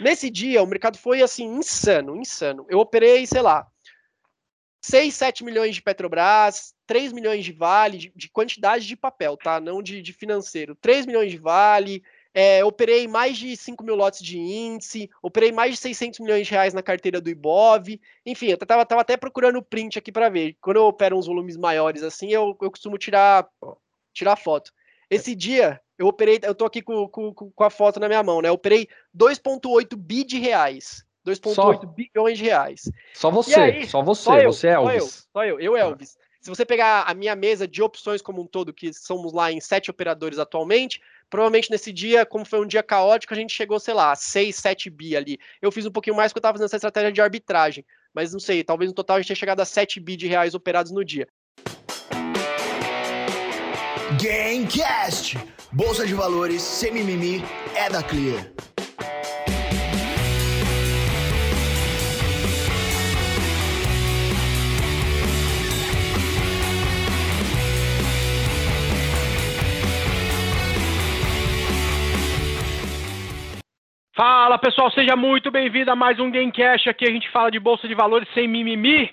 Nesse dia, o mercado foi assim, insano, insano. Eu operei, sei lá, 6, 7 milhões de Petrobras, 3 milhões de Vale, de, de quantidade de papel, tá? Não de, de financeiro. 3 milhões de Vale, é, operei mais de 5 mil lotes de índice, operei mais de 600 milhões de reais na carteira do Ibov. Enfim, eu tava, tava até procurando o print aqui para ver. Quando eu opero uns volumes maiores assim, eu, eu costumo tirar, tirar foto. Esse dia, eu operei, eu tô aqui com, com, com a foto na minha mão, né? Eu operei 2,8 bi de reais. 2,8 bilhões de reais. Só você, aí, só você, só eu, você é Elvis. Só eu, só eu, eu Elvis. Se você pegar a minha mesa de opções como um todo, que somos lá em sete operadores atualmente, provavelmente nesse dia, como foi um dia caótico, a gente chegou, sei lá, 6, 7 bi ali. Eu fiz um pouquinho mais porque eu estava fazendo essa estratégia de arbitragem. Mas não sei, talvez no total a gente tenha chegado a 7 bi de reais operados no dia. Gamecast! Bolsa de valores, sem mimimi, é da Clear. Fala pessoal, seja muito bem-vindo a mais um Gamecast. Aqui a gente fala de bolsa de valores sem mimimi.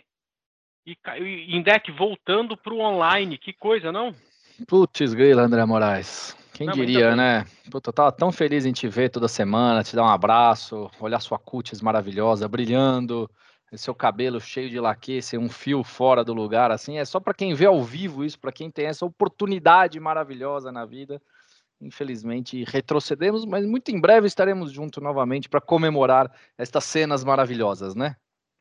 E, Indec voltando para o online, que coisa, não? Putz, grila, André Moraes. Quem não, diria, né? Puta, eu tava tão feliz em te ver toda semana, te dar um abraço, olhar sua cutis maravilhosa, brilhando, seu cabelo cheio de laque, sem um fio fora do lugar, assim. É só para quem vê ao vivo isso, para quem tem essa oportunidade maravilhosa na vida. Infelizmente retrocedemos, mas muito em breve estaremos juntos novamente para comemorar estas cenas maravilhosas, né?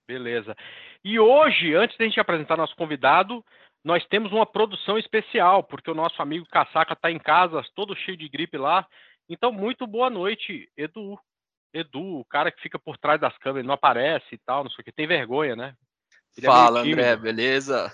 Beleza. E hoje, antes de a gente apresentar nosso convidado, nós temos uma produção especial, porque o nosso amigo Casaca está em casa, todo cheio de gripe lá. Então, muito boa noite, Edu. Edu, o cara que fica por trás das câmeras, não aparece e tal, não sei o que, tem vergonha, né? Ele é Fala, é André, beleza?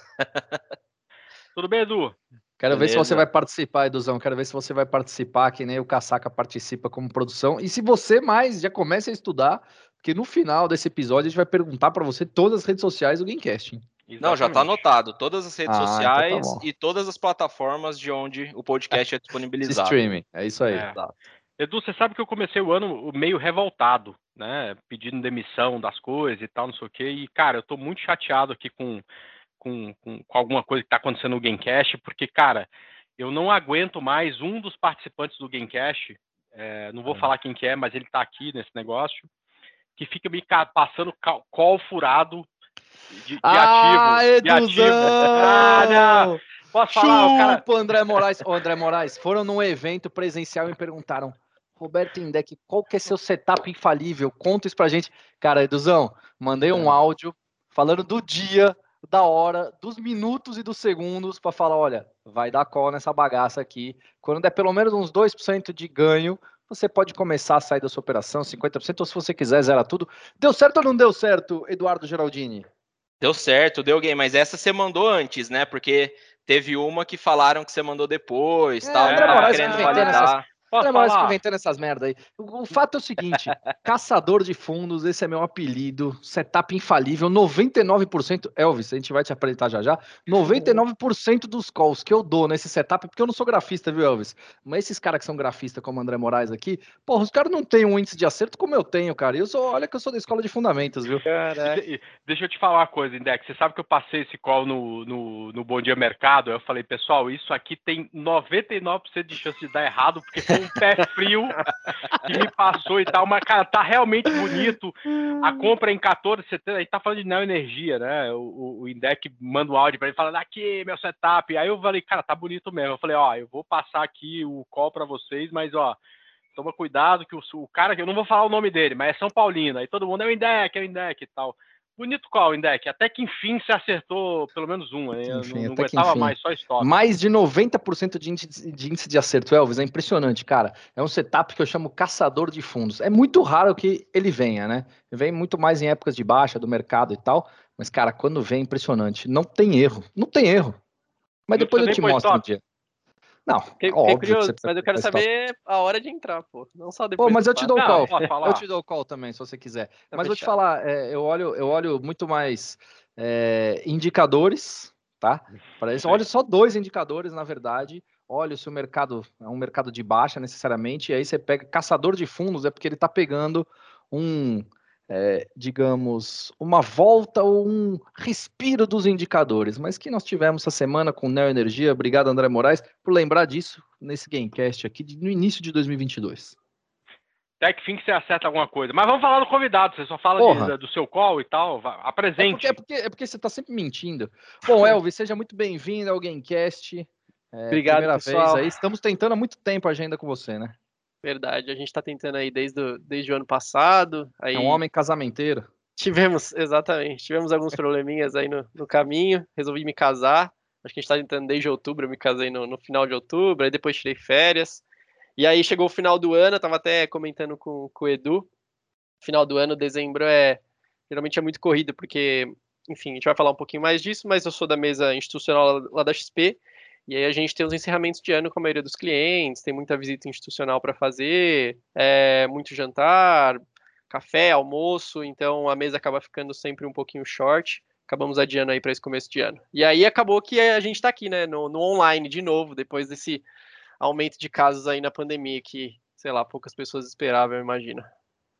Tudo bem, Edu? Quero Beleza. ver se você vai participar, Eduzão. Quero ver se você vai participar, que nem o Casaca participa como produção. E se você mais já começa a estudar, porque no final desse episódio a gente vai perguntar para você todas as redes sociais do Gamecast. Não, já está anotado. Todas as redes ah, sociais então tá e todas as plataformas de onde o podcast é disponibilizado. streaming, é isso aí. É. Tá. Edu, você sabe que eu comecei o ano meio revoltado, né? Pedindo demissão das coisas e tal, não sei o quê. E, cara, eu tô muito chateado aqui com com, com, com alguma coisa que está acontecendo no Gamecast, porque, cara, eu não aguento mais um dos participantes do Gamecast, é, não vou é. falar quem que é, mas ele está aqui nesse negócio, que fica me passando call furado de, de ah, ativo. Eduzão! Ah, não. Posso Chupa, falar? O cara... André Moraes. Ô, André Moraes, foram num evento presencial e perguntaram, Roberto Indec, qual que é seu setup infalível? Conta isso pra gente. Cara, Eduzão, mandei um é. áudio falando do dia da hora, dos minutos e dos segundos para falar, olha, vai dar call nessa bagaça aqui. Quando der pelo menos uns 2% de ganho, você pode começar a sair da sua operação, 50%, ou se você quiser, zera tudo. Deu certo ou não deu certo, Eduardo Geraldini? Deu certo, deu game, mas essa você mandou antes, né? Porque teve uma que falaram que você mandou depois, é, tal, é, querendo validar. Posso Olha, mais comentando essas merdas aí. O, o, fato é o seguinte: caçador de fundos, esse é meu apelido, setup infalível, 99%. Elvis, a gente vai te apresentar já já. 99% dos calls que eu dou nesse setup, porque eu não sou grafista, viu, Elvis? Mas esses caras que são grafistas, como o André Moraes aqui, porra, os caras não têm um índice de acerto como eu tenho, cara. Eu sou, olha que eu sou da escola de fundamentos, viu? Caraca. Deixa eu te falar uma coisa, Index. Você sabe que eu passei esse call no, no, no Bom Dia Mercado? Eu falei, pessoal, isso aqui tem 99% de chance de dar errado, porque um pé frio que me passou e tal, mas, cara, tá realmente bonito. A compra é em 14,70, aí tá falando de neoenergia, né? O, o Indec manda um áudio pra ele falando aqui, meu setup. Aí eu falei, cara, tá bonito mesmo. Eu falei, ó, eu vou passar aqui o call para vocês, mas ó, toma cuidado que o, o cara, que eu não vou falar o nome dele, mas é São Paulino. Aí todo mundo é o Indec, é o Indec e tal. Bonito qual, Indec? Até que enfim se acertou pelo menos um. Né? Enfim, não, aguentava mais, só stop. Mais de 90% de índice, de índice de acerto, Elvis. É impressionante, cara. É um setup que eu chamo caçador de fundos. É muito raro que ele venha, né? Vem muito mais em épocas de baixa do mercado e tal. Mas, cara, quando vem, é impressionante. Não tem erro. Não tem erro. Mas depois eu te mostro um dia. Não, Fiquei, óbvio curioso, mas eu quero saber a hora de entrar, pô. Não só depois. Pô, mas eu te dou o call. eu te dou o call também, se você quiser. Tá mas vou te falar, é, eu, olho, eu olho muito mais é, indicadores, tá? Para isso, olho só dois indicadores, na verdade. Olha se o mercado é um mercado de baixa necessariamente, e aí você pega caçador de fundos, é porque ele está pegando um, é, digamos, uma volta ou um respiro dos indicadores, mas que nós tivemos essa semana com Neo Energia. Obrigado, André Moraes, por lembrar disso nesse Gamecast aqui no início de 2022. Até que fim que você acerta alguma coisa. Mas vamos falar do convidado, você só fala de, do seu call e tal. Apresente. É porque, é porque, é porque você está sempre mentindo. Bom, Elvis, seja muito bem-vindo ao Gamecast. É, Obrigado, pessoal. Aí. Estamos tentando há muito tempo a agenda com você, né? Verdade, a gente está tentando aí desde o, desde o ano passado. Aí... É um homem casamenteiro. Tivemos, exatamente, tivemos alguns probleminhas aí no, no caminho, resolvi me casar. Acho que a gente está tentando desde outubro, eu me casei no, no final de outubro, aí depois tirei férias. E aí chegou o final do ano, eu tava até comentando com, com o Edu. Final do ano, dezembro é geralmente é muito corrido, porque, enfim, a gente vai falar um pouquinho mais disso, mas eu sou da mesa institucional lá da XP, e aí a gente tem os encerramentos de ano com a maioria dos clientes, tem muita visita institucional para fazer, é, muito jantar, café, almoço, então a mesa acaba ficando sempre um pouquinho short. Acabamos adiando aí para esse começo de ano. E aí acabou que a gente está aqui, né, no, no online de novo, depois desse aumento de casos aí na pandemia que, sei lá, poucas pessoas esperavam, eu imagino.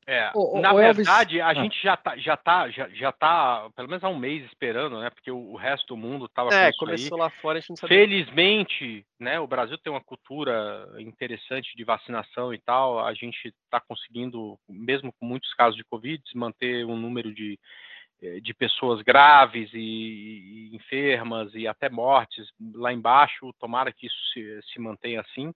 É, o, na o verdade, Elvis... a ah. gente já tá, já tá, já, já tá, pelo menos há um mês esperando, né? Porque o, o resto do mundo tava É, começou aí. lá fora, a gente não sabia. Felizmente, né, o Brasil tem uma cultura interessante de vacinação e tal, a gente tá conseguindo, mesmo com muitos casos de Covid, manter um número de, eh, de pessoas graves e, e enfermas e até mortes lá embaixo, tomara que isso se, se mantenha assim,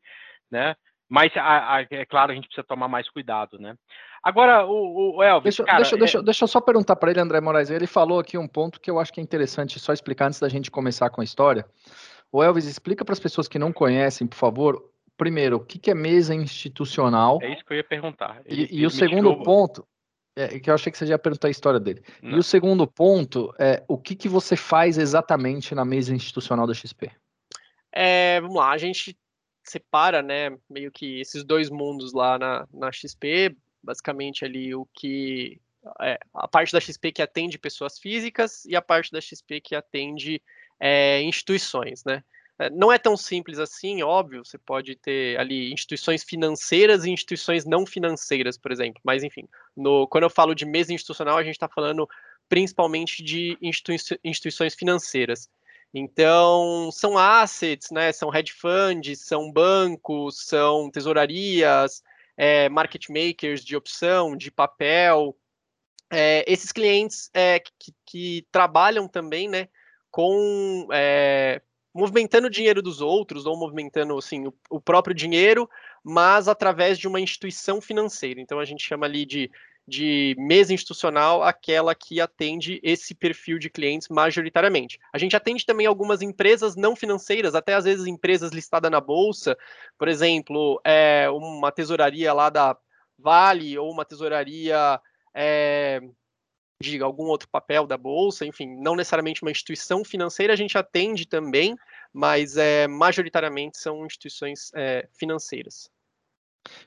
né? Mas a, a, é claro, a gente precisa tomar mais cuidado, né? Agora, o, o Elvis. Deixa, cara, deixa, é... deixa, deixa eu só perguntar para ele, André Moraes. Ele falou aqui um ponto que eu acho que é interessante só explicar antes da gente começar com a história. O Elvis, explica para as pessoas que não conhecem, por favor, primeiro, o que, que é mesa institucional? É isso que eu ia perguntar. Ele, e, e o segundo tirou... ponto, é, que eu achei que você já ia perguntar a história dele. Não. E o segundo ponto é o que, que você faz exatamente na mesa institucional da XP? É, vamos lá, a gente separa, né, meio que esses dois mundos lá na, na XP, basicamente ali o que é, a parte da XP que atende pessoas físicas e a parte da XP que atende é, instituições, né? É, não é tão simples assim, óbvio, você pode ter ali instituições financeiras e instituições não financeiras, por exemplo, mas enfim, no, quando eu falo de mesa institucional, a gente está falando principalmente de institui instituições financeiras. Então, são assets, né? São hedge funds, são bancos, são tesourarias, é, market makers de opção, de papel. É, esses clientes é, que, que, trabalham também, né? Com é, movimentando o dinheiro dos outros, ou movimentando assim, o, o próprio dinheiro, mas através de uma instituição financeira. Então, a gente chama ali de de mesa institucional aquela que atende esse perfil de clientes majoritariamente. A gente atende também algumas empresas não financeiras, até às vezes empresas listadas na bolsa, por exemplo, é, uma tesouraria lá da Vale ou uma tesouraria é, de algum outro papel da bolsa, enfim, não necessariamente uma instituição financeira, a gente atende também, mas é, majoritariamente são instituições é, financeiras.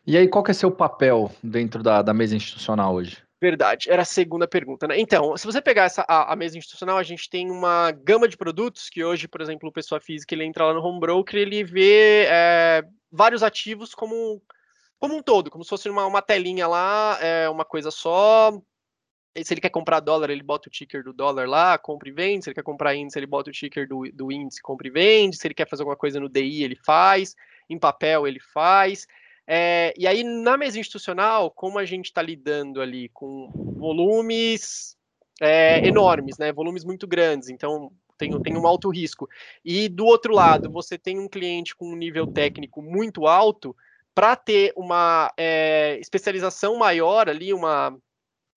E aí, qual que é seu papel dentro da, da mesa institucional hoje? Verdade, era a segunda pergunta, né? Então, se você pegar essa, a, a, mesa institucional, a gente tem uma gama de produtos que hoje, por exemplo, o pessoa física ele entra lá no home broker, ele vê é, vários ativos como, como um todo, como se fosse uma, uma telinha lá, é, uma coisa só. Se ele quer comprar dólar, ele bota o ticker do dólar lá, compra e vende. Se ele quer comprar índice, ele bota o ticker do, do índice, compra e vende. Se ele quer fazer alguma coisa no DI, ele faz. Em papel, ele faz. É, e aí, na mesa institucional, como a gente está lidando ali com volumes é, enormes, né? Volumes muito grandes, então tem, tem um alto risco. E do outro lado, você tem um cliente com um nível técnico muito alto, para ter uma é, especialização maior ali, uma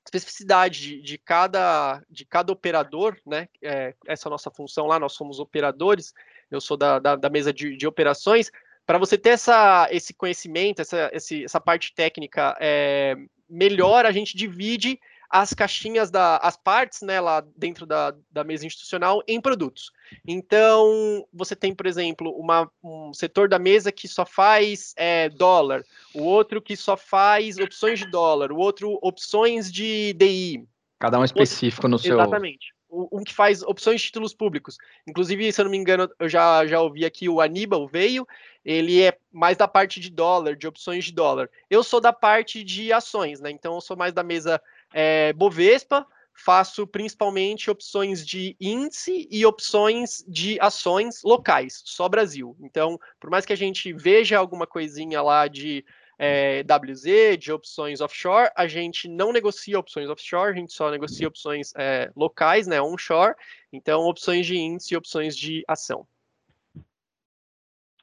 especificidade de, de, cada, de cada operador, né? É, essa é nossa função lá, nós somos operadores, eu sou da, da, da mesa de, de operações para você ter essa, esse conhecimento, essa, esse, essa parte técnica é, melhor, a gente divide as caixinhas da, as partes, né, lá dentro da, da mesa institucional em produtos. Então, você tem, por exemplo, uma, um setor da mesa que só faz é, dólar, o outro que só faz opções de dólar, o outro opções de DI. Cada um específico no seu. Exatamente um que faz opções de títulos públicos. Inclusive, se eu não me engano, eu já, já ouvi aqui, o Aníbal veio, ele é mais da parte de dólar, de opções de dólar. Eu sou da parte de ações, né? Então eu sou mais da mesa é, Bovespa, faço principalmente opções de índice e opções de ações locais, só Brasil. Então, por mais que a gente veja alguma coisinha lá de é, WZ, de opções offshore, a gente não negocia opções offshore, a gente só negocia opções é, locais, né, onshore. Então, opções de índice e opções de ação.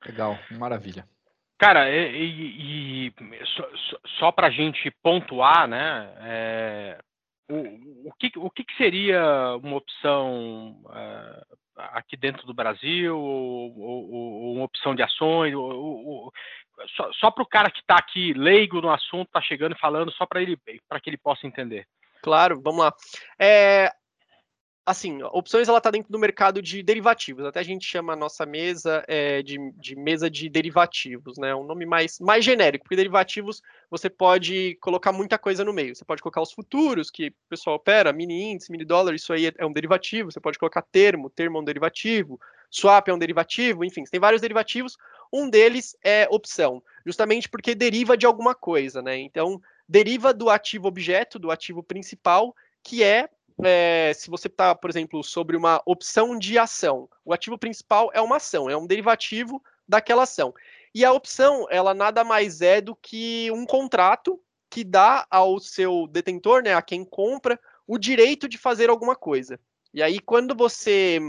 Legal, maravilha. Cara, e, e, e só, só para a gente pontuar, né? É, o, o, que, o que seria uma opção uh, aqui dentro do Brasil, ou, ou, ou uma opção de ações? Ou, só, só para o cara que está aqui leigo no assunto, está chegando e falando, só para ele para que ele possa entender. Claro, vamos lá. É, assim, opções ela está dentro do mercado de derivativos. Até a gente chama a nossa mesa é, de, de, mesa de derivativos, né? Um nome mais, mais genérico, porque derivativos você pode colocar muita coisa no meio. Você pode colocar os futuros, que o pessoal opera, mini índice, mini dólar, isso aí é um derivativo. Você pode colocar termo, termo é um derivativo, swap é um derivativo, enfim, tem vários derivativos. Um deles é opção, justamente porque deriva de alguma coisa, né? Então, deriva do ativo objeto, do ativo principal, que é é, se você está, por exemplo, sobre uma opção de ação, o ativo principal é uma ação, é um derivativo daquela ação. E a opção, ela nada mais é do que um contrato que dá ao seu detentor, né, a quem compra, o direito de fazer alguma coisa. E aí, quando você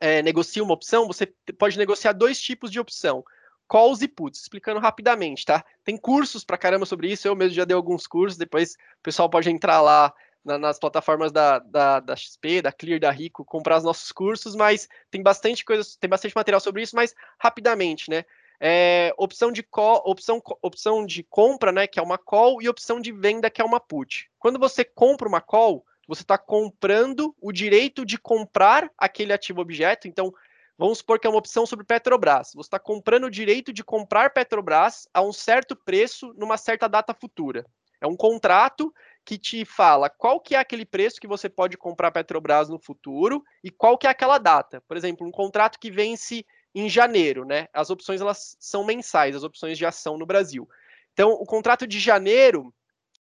é, negocia uma opção, você pode negociar dois tipos de opção. Calls e puts, explicando rapidamente, tá? Tem cursos pra caramba sobre isso, eu mesmo já dei alguns cursos, depois o pessoal pode entrar lá na, nas plataformas da, da, da, XP, da Clear, da Rico, comprar os nossos cursos, mas tem bastante coisa, tem bastante material sobre isso, mas rapidamente, né? É, opção, de call, opção, opção de compra, né, que é uma call, e opção de venda, que é uma put. Quando você compra uma call, você está comprando o direito de comprar aquele ativo objeto. Então, vamos supor que é uma opção sobre Petrobras. Você está comprando o direito de comprar Petrobras a um certo preço numa certa data futura. É um contrato que te fala qual que é aquele preço que você pode comprar Petrobras no futuro e qual que é aquela data. Por exemplo, um contrato que vence em janeiro, né? As opções elas são mensais, as opções de ação no Brasil. Então, o contrato de janeiro,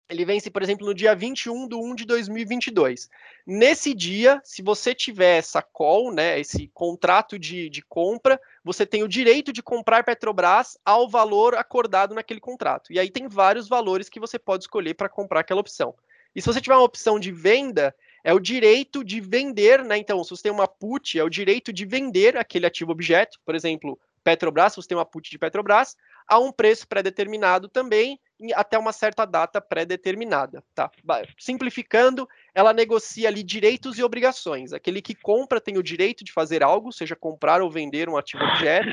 ele vence, por exemplo, no dia 21 de 1 de 2022. Nesse dia, se você tiver essa call, né, esse contrato de, de compra, você tem o direito de comprar Petrobras ao valor acordado naquele contrato. E aí tem vários valores que você pode escolher para comprar aquela opção. E se você tiver uma opção de venda, é o direito de vender, né? Então, se você tem uma put, é o direito de vender aquele ativo objeto, por exemplo, Petrobras, se você tem uma put de Petrobras, a um preço pré-determinado também, até uma certa data pré-determinada. Tá? Simplificando, ela negocia ali direitos e obrigações. Aquele que compra tem o direito de fazer algo, seja comprar ou vender um ativo objeto,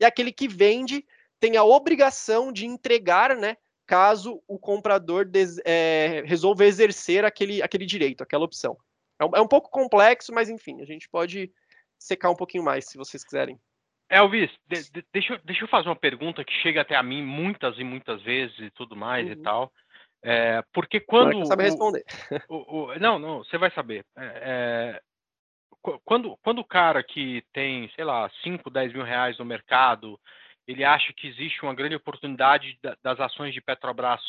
e aquele que vende tem a obrigação de entregar, né, caso o comprador des, é, resolva exercer aquele, aquele direito, aquela opção. É um, é um pouco complexo, mas enfim, a gente pode secar um pouquinho mais, se vocês quiserem. Elvis, de, de, deixa, deixa eu fazer uma pergunta que chega até a mim muitas e muitas vezes e tudo mais uhum. e tal. É, porque quando. Você sabe responder. O, o, não, não, você vai saber. É, é quando, quando o cara que tem, sei lá, 5, 10 mil reais no mercado, ele acha que existe uma grande oportunidade das ações de Petrobras,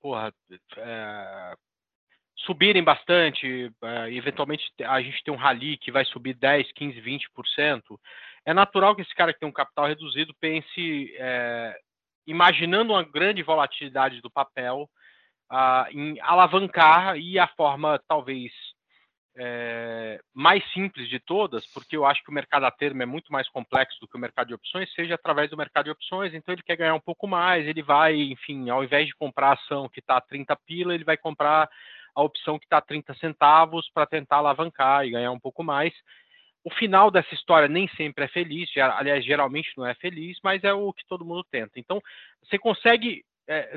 porra, é, subirem bastante, é, eventualmente a gente tem um rally que vai subir 10, 15, 20% é natural que esse cara que tem um capital reduzido pense, é, imaginando uma grande volatilidade do papel, uh, em alavancar e a forma talvez é, mais simples de todas, porque eu acho que o mercado a termo é muito mais complexo do que o mercado de opções, seja através do mercado de opções, então ele quer ganhar um pouco mais, ele vai, enfim, ao invés de comprar ação que está a 30 pila, ele vai comprar a opção que está a 30 centavos para tentar alavancar e ganhar um pouco mais o final dessa história nem sempre é feliz, aliás, geralmente não é feliz, mas é o que todo mundo tenta. Então, você consegue é,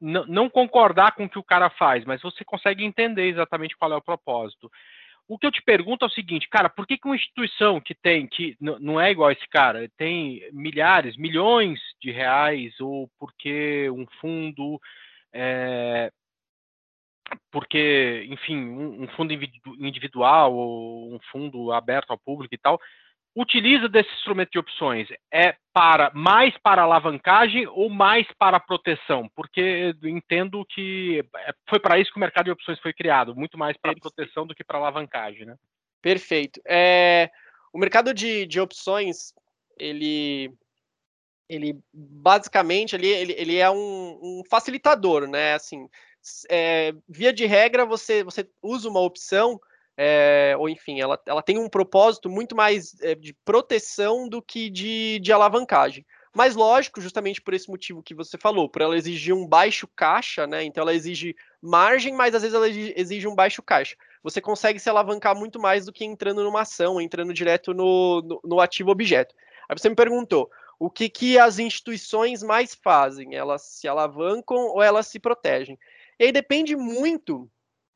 não concordar com o que o cara faz, mas você consegue entender exatamente qual é o propósito. O que eu te pergunto é o seguinte, cara, por que, que uma instituição que tem, que não é igual esse cara, tem milhares, milhões de reais, ou porque um fundo é, porque, enfim, um, um fundo individual ou um fundo aberto ao público e tal, utiliza desse instrumento de opções? É para mais para alavancagem ou mais para proteção? Porque entendo que é, foi para isso que o mercado de opções foi criado, muito mais para proteção do que para alavancagem, né? Perfeito. É, o mercado de, de opções, ele, ele basicamente ele, ele, ele é um, um facilitador, né? Assim, é, via de regra, você, você usa uma opção é, ou enfim, ela, ela tem um propósito muito mais é, de proteção do que de, de alavancagem. Mas lógico, justamente por esse motivo que você falou, por ela exigir um baixo caixa, né? Então ela exige margem, mas às vezes ela exige um baixo caixa. Você consegue se alavancar muito mais do que entrando numa ação, entrando direto no, no, no ativo objeto. Aí você me perguntou, o que, que as instituições mais fazem? Elas se alavancam ou elas se protegem? E aí depende muito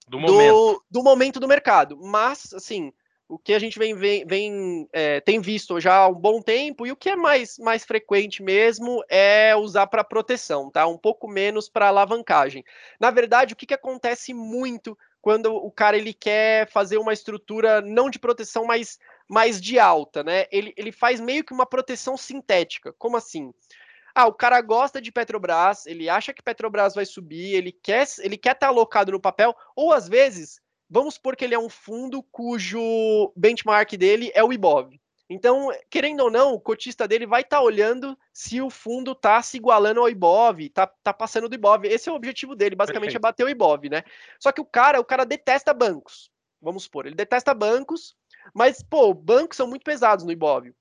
do momento. Do, do momento do mercado. Mas, assim, o que a gente vem, vem, vem é, tem visto já há um bom tempo, e o que é mais, mais frequente mesmo é usar para proteção, tá? Um pouco menos para alavancagem. Na verdade, o que, que acontece muito quando o cara ele quer fazer uma estrutura não de proteção, mas mais de alta, né? Ele, ele faz meio que uma proteção sintética. Como assim? Ah, o cara gosta de Petrobras, ele acha que Petrobras vai subir, ele quer ele quer estar tá alocado no papel, ou às vezes, vamos supor que ele é um fundo cujo benchmark dele é o IBOV. Então, querendo ou não, o cotista dele vai estar tá olhando se o fundo está se igualando ao IBOV, está tá passando do IBOV. Esse é o objetivo dele, basicamente Perfeito. é bater o IBOV, né? Só que o cara, o cara detesta bancos. Vamos supor, ele detesta bancos, mas pô, bancos são muito pesados no IBOV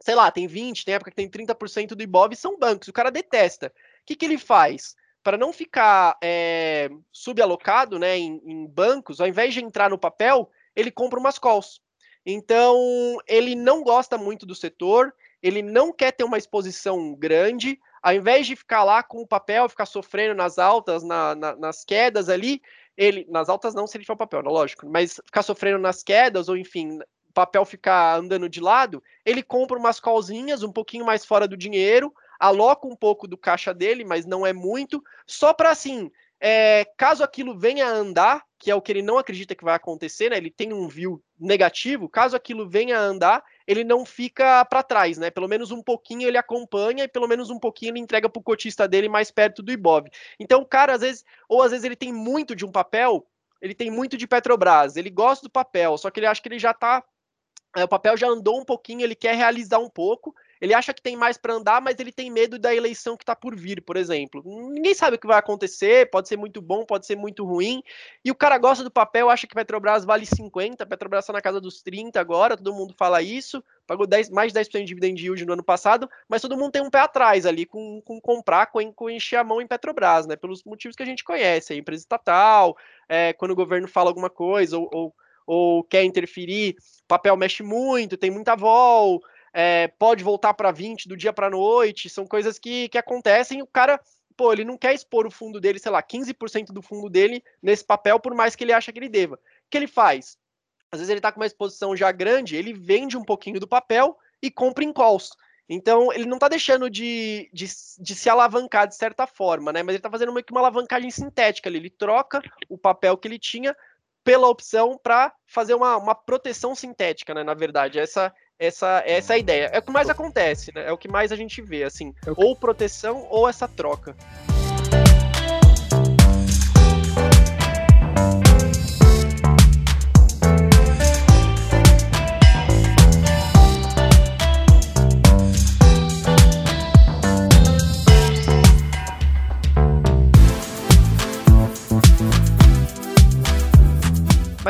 sei lá, tem 20, tem época que tem 30% do Ibov, são bancos, o cara detesta. O que, que ele faz? Para não ficar é, subalocado né, em, em, bancos, ao invés de entrar no papel, ele compra umas calls. Então, ele não gosta muito do setor, ele não quer ter uma exposição grande, ao invés de ficar lá com o papel, ficar sofrendo nas altas, na, na, nas quedas ali, ele, nas altas não se ele for papel, não, lógico, mas ficar sofrendo nas quedas, ou enfim, papel ficar andando de lado, ele compra umas colzinhas um pouquinho mais fora do dinheiro, aloca um pouco do caixa dele, mas não é muito, só para assim, é, caso aquilo venha a andar, que é o que ele não acredita que vai acontecer, né? Ele tem um view negativo, caso aquilo venha a andar, ele não fica para trás, né? Pelo menos um pouquinho ele acompanha e pelo menos um pouquinho ele entrega para o cotista dele mais perto do Ibov. Então, o cara às vezes, ou às vezes ele tem muito de um papel, ele tem muito de Petrobras, ele gosta do papel, só que ele acha que ele já está o papel já andou um pouquinho, ele quer realizar um pouco. Ele acha que tem mais para andar, mas ele tem medo da eleição que está por vir, por exemplo. Ninguém sabe o que vai acontecer, pode ser muito bom, pode ser muito ruim. E o cara gosta do papel, acha que Petrobras vale 50, Petrobras está na casa dos 30 agora, todo mundo fala isso. Pagou 10, mais de 10% de dividend yield no ano passado, mas todo mundo tem um pé atrás ali com, com comprar, com, com encher a mão em Petrobras, né? Pelos motivos que a gente conhece, a empresa estatal, é, quando o governo fala alguma coisa, ou, ou ou quer interferir, o papel mexe muito, tem muita vol, é, pode voltar para 20 do dia para noite, são coisas que, que acontecem. O cara, pô, ele não quer expor o fundo dele, sei lá, 15% do fundo dele nesse papel, por mais que ele acha que ele deva. O que ele faz? Às vezes ele está com uma exposição já grande, ele vende um pouquinho do papel e compra em calls. Então, ele não está deixando de, de, de, se alavancar de certa forma, né? Mas ele está fazendo meio que uma alavancagem sintética ali. Ele troca o papel que ele tinha pela opção para fazer uma, uma proteção sintética, né? Na verdade, essa essa essa é a ideia. É o que mais acontece, né? É o que mais a gente vê, assim, ou proteção ou essa troca.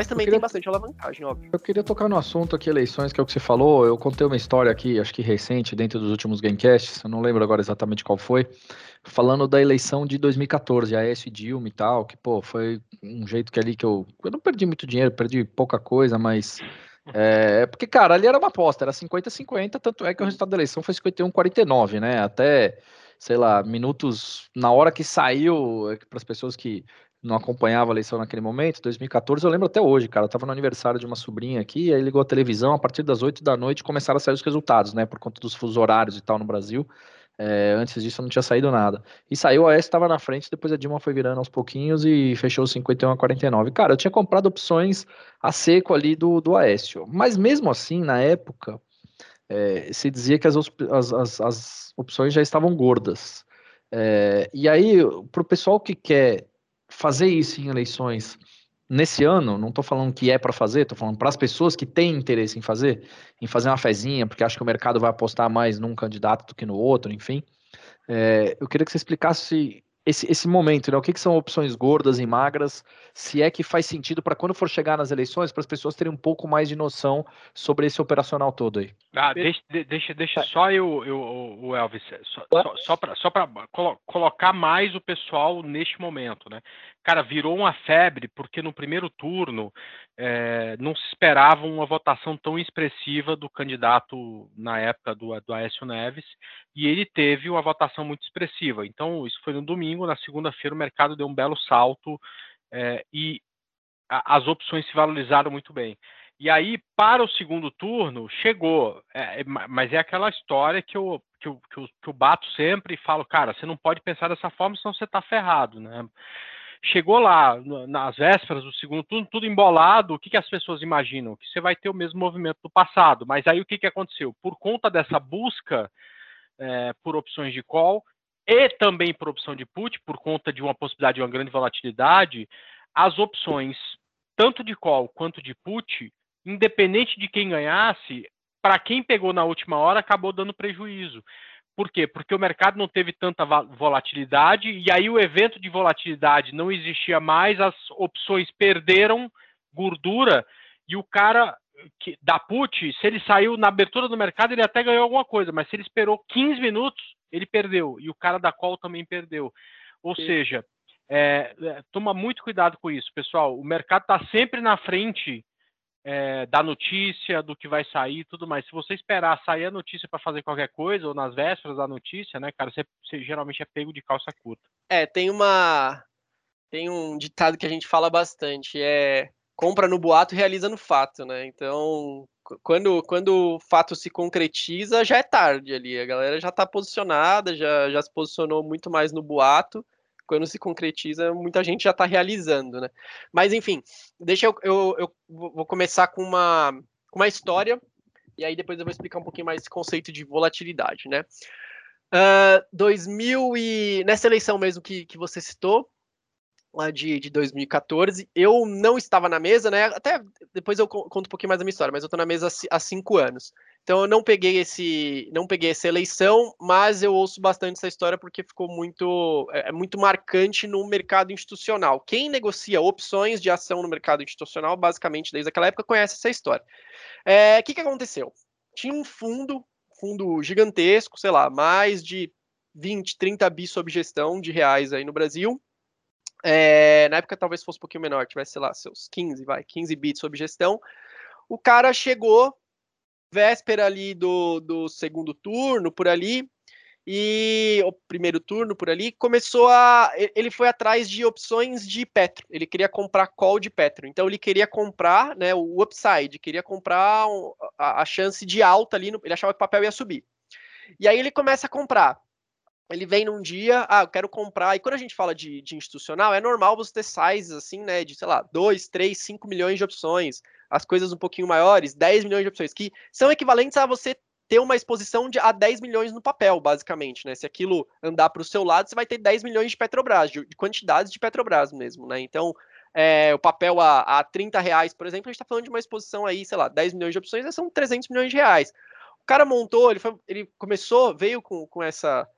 Mas também queria... tem bastante alavancagem, óbvio. Eu queria tocar no assunto aqui, eleições, que é o que você falou. Eu contei uma história aqui, acho que recente, dentro dos últimos Gamecasts, eu não lembro agora exatamente qual foi, falando da eleição de 2014, a S Dilma e tal, que, pô, foi um jeito que ali que eu. Eu não perdi muito dinheiro, perdi pouca coisa, mas. É, porque, cara, ali era uma aposta, era 50-50, tanto é que o resultado da eleição foi 51-49, né? Até, sei lá, minutos na hora que saiu, é para as pessoas que não acompanhava a eleição naquele momento, 2014, eu lembro até hoje, cara, eu tava no aniversário de uma sobrinha aqui, aí ligou a televisão, a partir das 8 da noite começaram a sair os resultados, né, por conta dos fusos horários e tal no Brasil, é, antes disso não tinha saído nada. E saiu, a S estava na frente, depois a Dilma foi virando aos pouquinhos e fechou 51 a 49. Cara, eu tinha comprado opções a seco ali do, do Aécio, mas mesmo assim, na época, é, se dizia que as, as, as, as, opções já estavam gordas. É, e aí, para o pessoal que quer fazer isso em eleições nesse ano, não estou falando que é para fazer, estou falando para as pessoas que têm interesse em fazer, em fazer uma fezinha, porque acho que o mercado vai apostar mais num candidato do que no outro, enfim. É, eu queria que você explicasse esse, esse momento, né? O que, que, são opções gordas e magras, se é que faz sentido para quando for chegar nas eleições, para as pessoas terem um pouco mais de noção sobre esse operacional todo aí. Ah, deixa, deixa, deixa só eu, eu, o Elvis, só, só, só para colo colocar mais o pessoal neste momento, né? Cara, virou uma febre, porque no primeiro turno é, não se esperava uma votação tão expressiva do candidato na época do, do Aécio Neves, e ele teve uma votação muito expressiva. Então, isso foi no domingo, na segunda-feira o mercado deu um belo salto é, e a, as opções se valorizaram muito bem. E aí, para o segundo turno, chegou, é, mas é aquela história que eu, que, eu, que, eu, que eu bato sempre e falo, cara, você não pode pensar dessa forma, senão você está ferrado, né? Chegou lá nas vésperas do segundo turno, tudo embolado, o que, que as pessoas imaginam? Que você vai ter o mesmo movimento do passado. Mas aí o que, que aconteceu? Por conta dessa busca é, por opções de call e também por opção de put, por conta de uma possibilidade de uma grande volatilidade, as opções, tanto de call quanto de put, independente de quem ganhasse, para quem pegou na última hora, acabou dando prejuízo. Por quê? Porque o mercado não teve tanta volatilidade e aí o evento de volatilidade não existia mais, as opções perderam gordura e o cara que, da put, se ele saiu na abertura do mercado, ele até ganhou alguma coisa, mas se ele esperou 15 minutos, ele perdeu e o cara da call também perdeu. Ou Sim. seja, é, é, toma muito cuidado com isso, pessoal. O mercado está sempre na frente é, da notícia, do que vai sair tudo mais. Se você esperar sair a notícia para fazer qualquer coisa, ou nas vésperas da notícia, né, cara, você, você, geralmente é pego de calça curta. É, tem uma. Tem um ditado que a gente fala bastante, é compra no boato realiza no fato, né? Então, quando, quando o fato se concretiza, já é tarde ali. A galera já está posicionada, já, já se posicionou muito mais no boato quando se concretiza, muita gente já está realizando, né? Mas enfim, deixa eu, eu, eu, vou começar com uma, uma história, e aí depois eu vou explicar um pouquinho mais esse conceito de volatilidade, né? Uh, 2000 e nessa eleição mesmo que, que você citou, lá de, de 2014, eu não estava na mesa, né? Até depois eu conto um pouquinho mais da minha história, mas eu estou na mesa há cinco anos. Então eu não peguei esse, não peguei essa eleição, mas eu ouço bastante essa história porque ficou muito, é, é muito marcante no mercado institucional. Quem negocia opções de ação no mercado institucional, basicamente desde aquela época, conhece essa história. O é, que, que aconteceu? Tinha um fundo, fundo gigantesco, sei lá, mais de 20, 30 bi sob gestão de reais aí no Brasil. É, na época talvez fosse um pouquinho menor, tivesse, sei lá, seus 15, vai, 15 bits sob gestão. O cara chegou véspera ali do, do segundo turno, por ali, e o primeiro turno por ali, começou a. Ele foi atrás de opções de Petro. Ele queria comprar call de Petro. Então ele queria comprar né, o upside, queria comprar a, a chance de alta ali. No, ele achava que o papel ia subir. E aí ele começa a comprar. Ele vem num dia, ah, eu quero comprar. E quando a gente fala de, de institucional, é normal você ter sizes assim, né? De, sei lá, 2, 3, 5 milhões de opções as coisas um pouquinho maiores, 10 milhões de opções, que são equivalentes a você ter uma exposição de a 10 milhões no papel, basicamente, né? Se aquilo andar para o seu lado, você vai ter 10 milhões de Petrobras, de, de quantidades de Petrobras mesmo, né? Então, é, o papel a, a 30 reais, por exemplo, a gente está falando de uma exposição aí, sei lá, 10 milhões de opções, são 300 milhões de reais. O cara montou, ele, foi, ele começou, veio com, com, essa,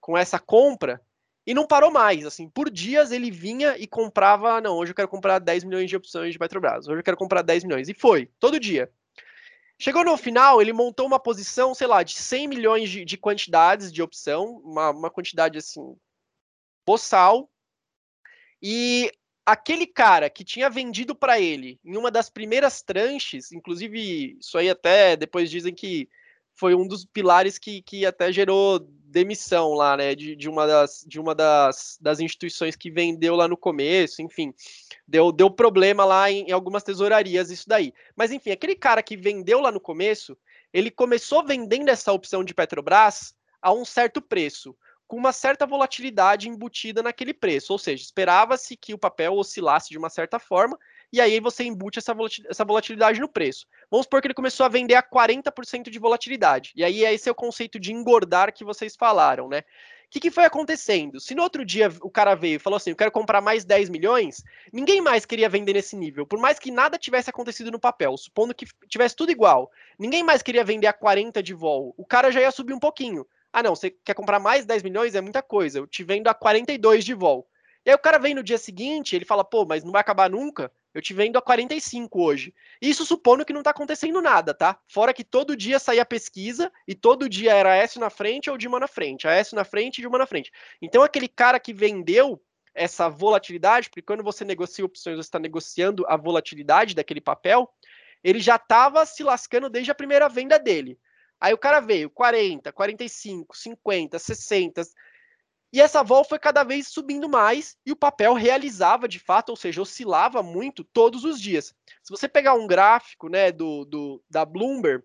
com essa compra, e não parou mais, assim, por dias ele vinha e comprava, não, hoje eu quero comprar 10 milhões de opções de Petrobras, hoje eu quero comprar 10 milhões, e foi, todo dia. Chegou no final, ele montou uma posição, sei lá, de 100 milhões de, de quantidades de opção, uma, uma quantidade, assim, boçal, e aquele cara que tinha vendido para ele em uma das primeiras tranches, inclusive isso aí até depois dizem que foi um dos pilares que, que até gerou demissão lá, né, de, de uma, das, de uma das, das instituições que vendeu lá no começo, enfim, deu, deu problema lá em, em, algumas tesourarias isso daí. Mas enfim, aquele cara que vendeu lá no começo, ele começou vendendo essa opção de Petrobras a um certo preço. com uma certa volatilidade embutida naquele preço, ou seja, esperava-se que o papel oscilasse de uma certa forma, e aí você embute essa volatilidade no preço. Vamos supor que ele começou a vender a 40% de volatilidade, e aí esse é o conceito de engordar que vocês falaram, né? O que, que foi acontecendo? Se no outro dia o cara veio e falou assim, eu quero comprar mais 10 milhões, ninguém mais queria vender nesse nível, por mais que nada tivesse acontecido no papel, supondo que tivesse tudo igual, ninguém mais queria vender a 40 de vol, o cara já ia subir um pouquinho. Ah, não, você quer comprar mais 10 milhões? É muita coisa. Eu te vendo a 42 de vol. E aí o cara vem no dia seguinte, ele fala, pô, mas não vai acabar nunca. Eu te vendo a 45 hoje. Isso supondo que não tá acontecendo nada, tá? Fora que todo dia saía pesquisa e todo dia era S na frente ou Dilma na frente. A S na frente e Dilma na frente. Então aquele cara que vendeu essa volatilidade, porque quando você negocia opções, você está negociando a volatilidade daquele papel, ele já estava se lascando desde a primeira venda dele. Aí o cara veio 40, 45, 50, 60. E essa vol foi cada vez subindo mais e o papel realizava de fato, ou seja, oscilava muito todos os dias. Se você pegar um gráfico né, do, do da Bloomberg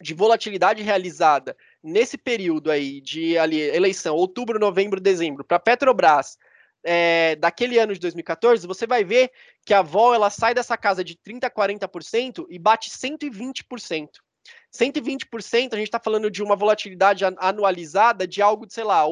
de volatilidade realizada nesse período aí de ali, eleição, outubro, novembro, dezembro, para Petrobras, é, daquele ano de 2014, você vai ver que a vol ela sai dessa casa de 30% a 40% e bate 120%. 120%, a gente está falando de uma volatilidade anualizada de algo de, sei lá,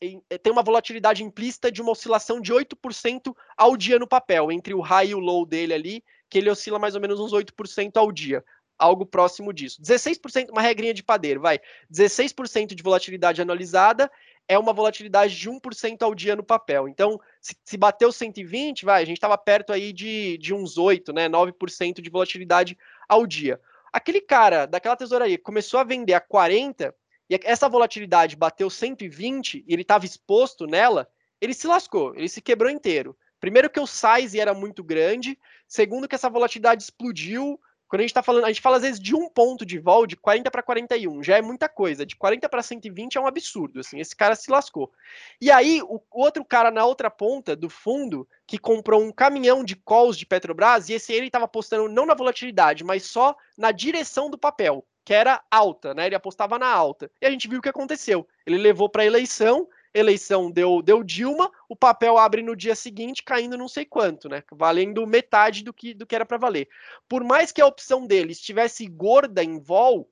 é, tem uma volatilidade implícita de uma oscilação de 8% ao dia no papel, entre o high e o low dele ali, que ele oscila mais ou menos uns 8% ao dia, algo próximo disso. 16%, uma regrinha de padeiro, vai. 16% de volatilidade anualizada é uma volatilidade de 1% ao dia no papel. Então, se, se bateu 120, vai, a gente estava perto aí de, de uns 8, né, 9% de volatilidade ao dia. Aquele cara daquela tesouraria começou a vender a 40 e essa volatilidade bateu 120 e ele estava exposto nela, ele se lascou, ele se quebrou inteiro. Primeiro que o size era muito grande, segundo que essa volatilidade explodiu, quando a gente está falando, a gente fala às vezes de um ponto de vol de 40 para 41, já é muita coisa. De 40 para 120 é um absurdo, assim, esse cara se lascou. E aí, o outro cara na outra ponta do fundo, que comprou um caminhão de calls de Petrobras, e esse ele estava apostando não na volatilidade, mas só na direção do papel, que era alta, né? Ele apostava na alta. E a gente viu o que aconteceu. Ele levou para a eleição, eleição deu, deu Dilma, o papel abre no dia seguinte caindo não sei quanto, né? Valendo metade do que, do que era para valer. Por mais que a opção dele estivesse gorda em vol,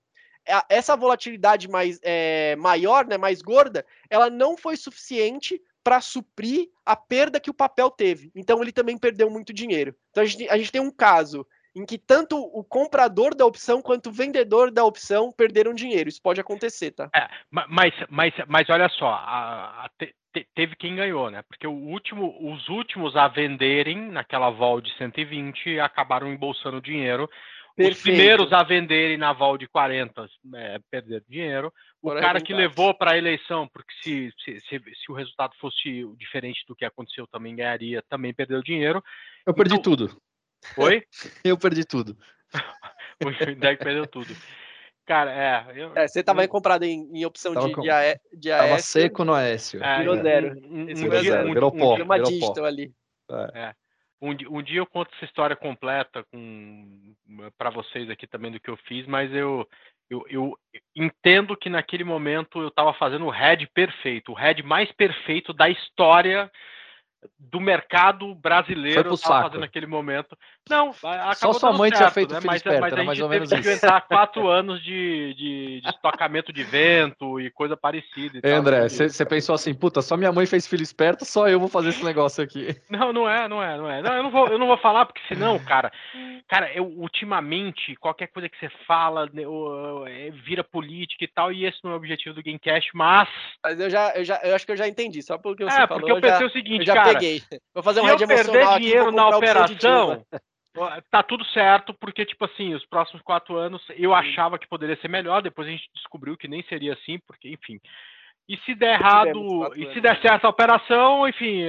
essa volatilidade mais é, maior, né, mais gorda, ela não foi suficiente para suprir a perda que o papel teve. Então ele também perdeu muito dinheiro. Então a gente, a gente tem um caso em que tanto o comprador da opção quanto o vendedor da opção perderam dinheiro. Isso pode acontecer, tá? É, mas, mas, mas olha só, a, a, te, teve quem ganhou, né? Porque o último, os últimos a venderem naquela vol de 120 acabaram embolsando dinheiro. Perfeito. Os primeiros a venderem na vol de 40 é, perderam dinheiro. O Por cara que levou para a eleição, porque se, se, se, se, o resultado fosse diferente do que aconteceu, também ganharia, também perdeu dinheiro. Eu perdi então, tudo. Oi? eu perdi tudo. o Deck perdeu tudo. Cara, é. Eu, é você tava eu, comprado em, em opção de, com, de, AE, de AS. Tava seco no Aécio. É, virou zero. Um, um, virou, zero. virou pó. uma digital ali. É. é. Um, um, dia eu conto essa história completa com para vocês aqui também do que eu fiz, mas eu, eu, eu entendo que naquele momento eu estava fazendo o head perfeito, o head mais perfeito da história do mercado brasileiro estava fazendo naquele momento. Não, só sua mãe certo, tinha feito né? mas, esperto, mas a mais gente ou menos teve que aguentar quatro anos de, de, de, estocamento de vento e coisa parecida. E André, você pensou assim, puta, só minha mãe fez filho esperto, só eu vou fazer esse negócio aqui. Não, não é, não é, não é. Não, eu não vou, eu não vou falar porque senão, cara, cara, eu ultimamente qualquer coisa que você fala né, é, vira política e tal, e esse não é o objetivo do Gamecast, mas. Mas eu já, eu já, eu acho que eu já entendi. Só porque você é, falou. porque eu pensei já, o seguinte, cara peguei. Vou fazer um Se eu perder dinheiro na operação, tá tudo certo, porque, tipo assim, os próximos quatro anos eu achava que poderia ser melhor, depois a gente descobriu que nem seria assim, porque, enfim. E se der errado, e se der certo a operação, enfim,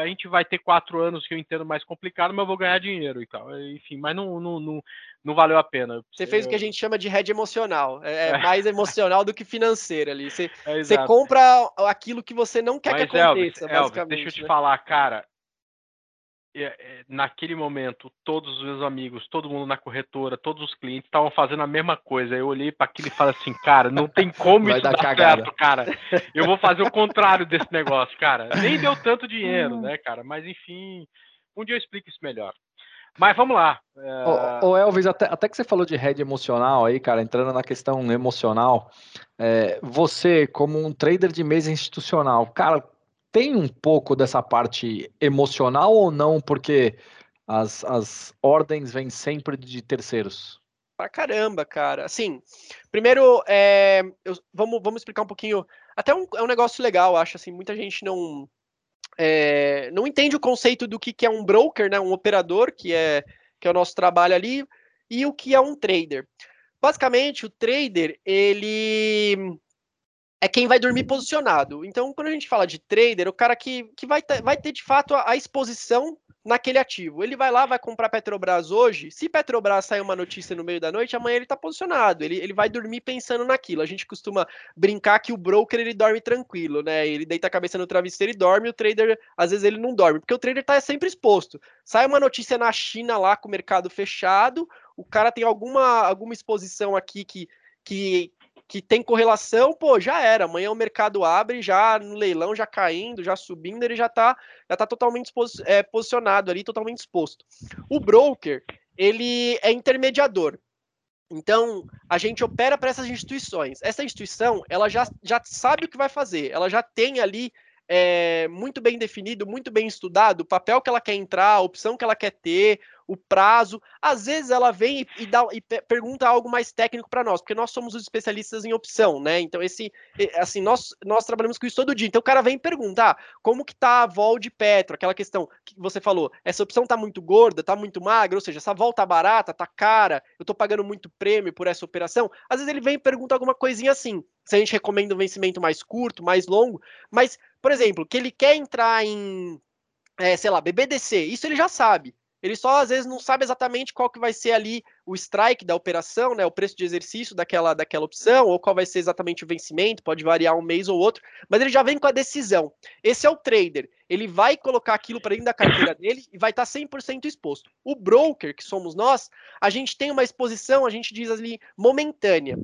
a gente vai ter quatro anos que eu entendo mais complicado, mas eu vou ganhar dinheiro e tal. Enfim, mas não, não, não, não valeu a pena. Você fez o que a gente chama de hedge emocional. É, é, é. mais emocional do que financeiro ali. Você, é, você compra aquilo que você não quer mas, que aconteça, Elvis, Elvis, deixa eu te né? falar, cara. É, naquele momento, todos os meus amigos, todo mundo na corretora, todos os clientes estavam fazendo a mesma coisa. Eu olhei para aquilo e falei assim, cara, não tem como Vai isso dar, dar certo, cara. Eu vou fazer o contrário desse negócio, cara. Nem deu tanto dinheiro, né, cara? Mas enfim, um dia eu explico isso melhor. Mas vamos lá. É... Ô, ô, Elvis, até, até que você falou de rede emocional aí, cara, entrando na questão emocional, é, você, como um trader de mesa institucional, cara, tem um pouco dessa parte emocional ou não? Porque as, as ordens vêm sempre de terceiros. Pra caramba, cara. Assim, primeiro, é, eu, vamos, vamos explicar um pouquinho. Até um, é um negócio legal, acho assim. Muita gente não é, não entende o conceito do que, que é um broker, né? Um operador, que é que é o nosso trabalho ali, e o que é um trader. Basicamente, o trader ele é quem vai dormir posicionado. Então, quando a gente fala de trader, o cara que, que vai, ter, vai ter de fato a, a, exposição naquele ativo. Ele vai lá, vai comprar Petrobras hoje. Se Petrobras sair uma notícia no meio da noite, amanhã ele está posicionado. Ele, ele vai dormir pensando naquilo. A gente costuma brincar que o broker ele dorme tranquilo, né? Ele deita a cabeça no travesseiro e dorme. O trader, às vezes, ele não dorme, porque o trader está sempre exposto. Sai uma notícia na China lá com o mercado fechado, o cara tem alguma, alguma exposição aqui que, que que tem correlação, pô, já era. Amanhã o mercado abre, já no leilão, já caindo, já subindo, ele já está já tá totalmente é, posicionado ali, totalmente exposto. O broker, ele é intermediador. Então, a gente opera para essas instituições. Essa instituição, ela já, já sabe o que vai fazer, ela já tem ali é, muito bem definido, muito bem estudado, o papel que ela quer entrar, a opção que ela quer ter, o prazo. Às vezes ela vem e, e dá, e pergunta algo mais técnico para nós, porque nós somos os especialistas em opção, né? Então, esse, assim, nós, nós trabalhamos com isso todo dia. Então, o cara vem perguntar ah, como que tá a vol de Petro, aquela questão que você falou, essa opção tá muito gorda, tá muito magra, ou seja, essa vol tá barata, tá cara, eu tô pagando muito prêmio por essa operação. Às vezes ele vem e pergunta alguma coisinha assim, se a gente recomenda um vencimento mais curto, mais longo, mas, por exemplo, que ele quer entrar em, é, sei lá, BBDC, isso ele já sabe. Ele só às vezes não sabe exatamente qual que vai ser ali o strike da operação, né, o preço de exercício daquela, daquela opção, ou qual vai ser exatamente o vencimento, pode variar um mês ou outro, mas ele já vem com a decisão. Esse é o trader. Ele vai colocar aquilo para dentro da carteira dele e vai estar tá 100% exposto. O broker, que somos nós, a gente tem uma exposição, a gente diz ali, momentânea.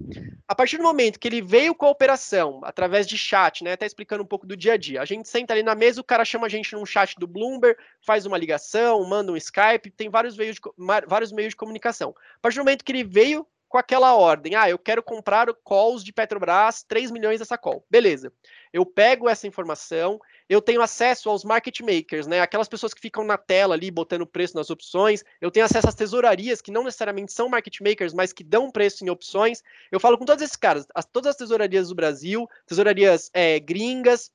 A partir do momento que ele veio com a operação, através de chat, né, até explicando um pouco do dia a dia, a gente senta ali na mesa, o cara chama a gente num chat do Bloomberg, faz uma ligação, manda um Skype, tem vários meios de, vários meios de comunicação. A partir do momento que ele veio com aquela ordem, ah, eu quero comprar calls de Petrobras, 3 milhões dessa call. Beleza. Eu pego essa informação, eu tenho acesso aos market makers, né? Aquelas pessoas que ficam na tela ali botando preço nas opções. Eu tenho acesso às tesourarias, que não necessariamente são market makers, mas que dão preço em opções. Eu falo com todos esses caras, as, todas as tesourarias do Brasil, tesourarias é, gringas,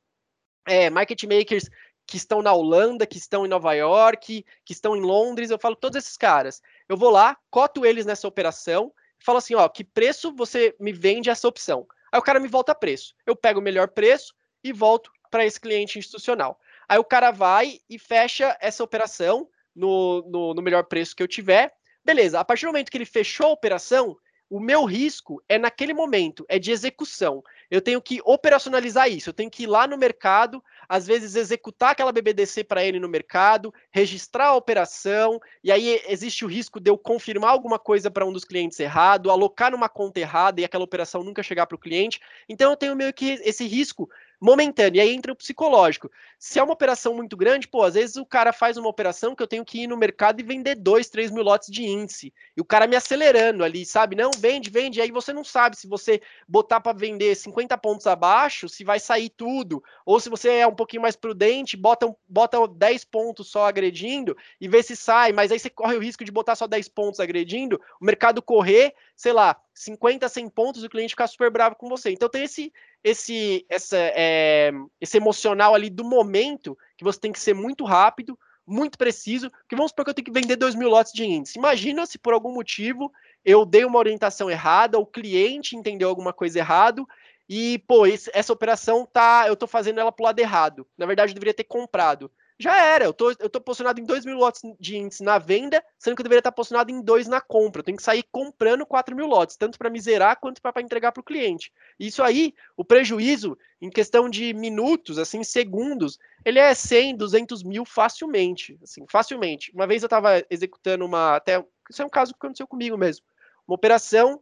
é, market makers que estão na Holanda, que estão em Nova York, que estão em Londres, eu falo todos esses caras. Eu vou lá, coto eles nessa operação, falo assim, ó, que preço você me vende essa opção? Aí o cara me volta preço. Eu pego o melhor preço e volto para esse cliente institucional. Aí o cara vai e fecha essa operação no, no, no melhor preço que eu tiver. Beleza, a partir do momento que ele fechou a operação, o meu risco é naquele momento, é de execução. Eu tenho que operacionalizar isso, eu tenho que ir lá no mercado, às vezes executar aquela BBDC para ele no mercado, registrar a operação, e aí existe o risco de eu confirmar alguma coisa para um dos clientes errado, alocar numa conta errada e aquela operação nunca chegar para o cliente. Então eu tenho meio que esse risco momentâneo. E aí entra o psicológico. Se é uma operação muito grande, pô, às vezes o cara faz uma operação que eu tenho que ir no mercado e vender 2, 3 mil lotes de índice. E o cara me acelerando ali, sabe? Não, vende, vende. E aí você não sabe se você botar para vender 50 pontos abaixo, se vai sair tudo. Ou se você é um pouquinho mais prudente, bota, bota 10 pontos só agredindo e vê se sai. Mas aí você corre o risco de botar só 10 pontos agredindo, o mercado correr, sei lá, 50, 100 pontos, o cliente ficar super bravo com você. Então tem esse esse, essa, é, esse emocional ali do momento, que você tem que ser muito rápido, muito preciso, que vamos supor que eu tenho que vender 2 mil lotes de índice. Imagina se por algum motivo eu dei uma orientação errada, o cliente entendeu alguma coisa errado, e, pô, esse, essa operação tá, eu tô fazendo ela pro lado errado. Na verdade, eu deveria ter comprado. Já era. Eu tô, eu tô posicionado em 2 mil lotes de índice na venda, sendo que eu deveria estar posicionado em 2 na compra. Eu tenho que sair comprando 4 mil lotes, tanto para me zerar quanto para entregar para o cliente. Isso aí, o prejuízo, em questão de minutos, assim, segundos, ele é 100, 200 mil facilmente. Assim, facilmente. Uma vez eu estava executando uma. Até, isso é um caso que aconteceu comigo mesmo. Uma operação, o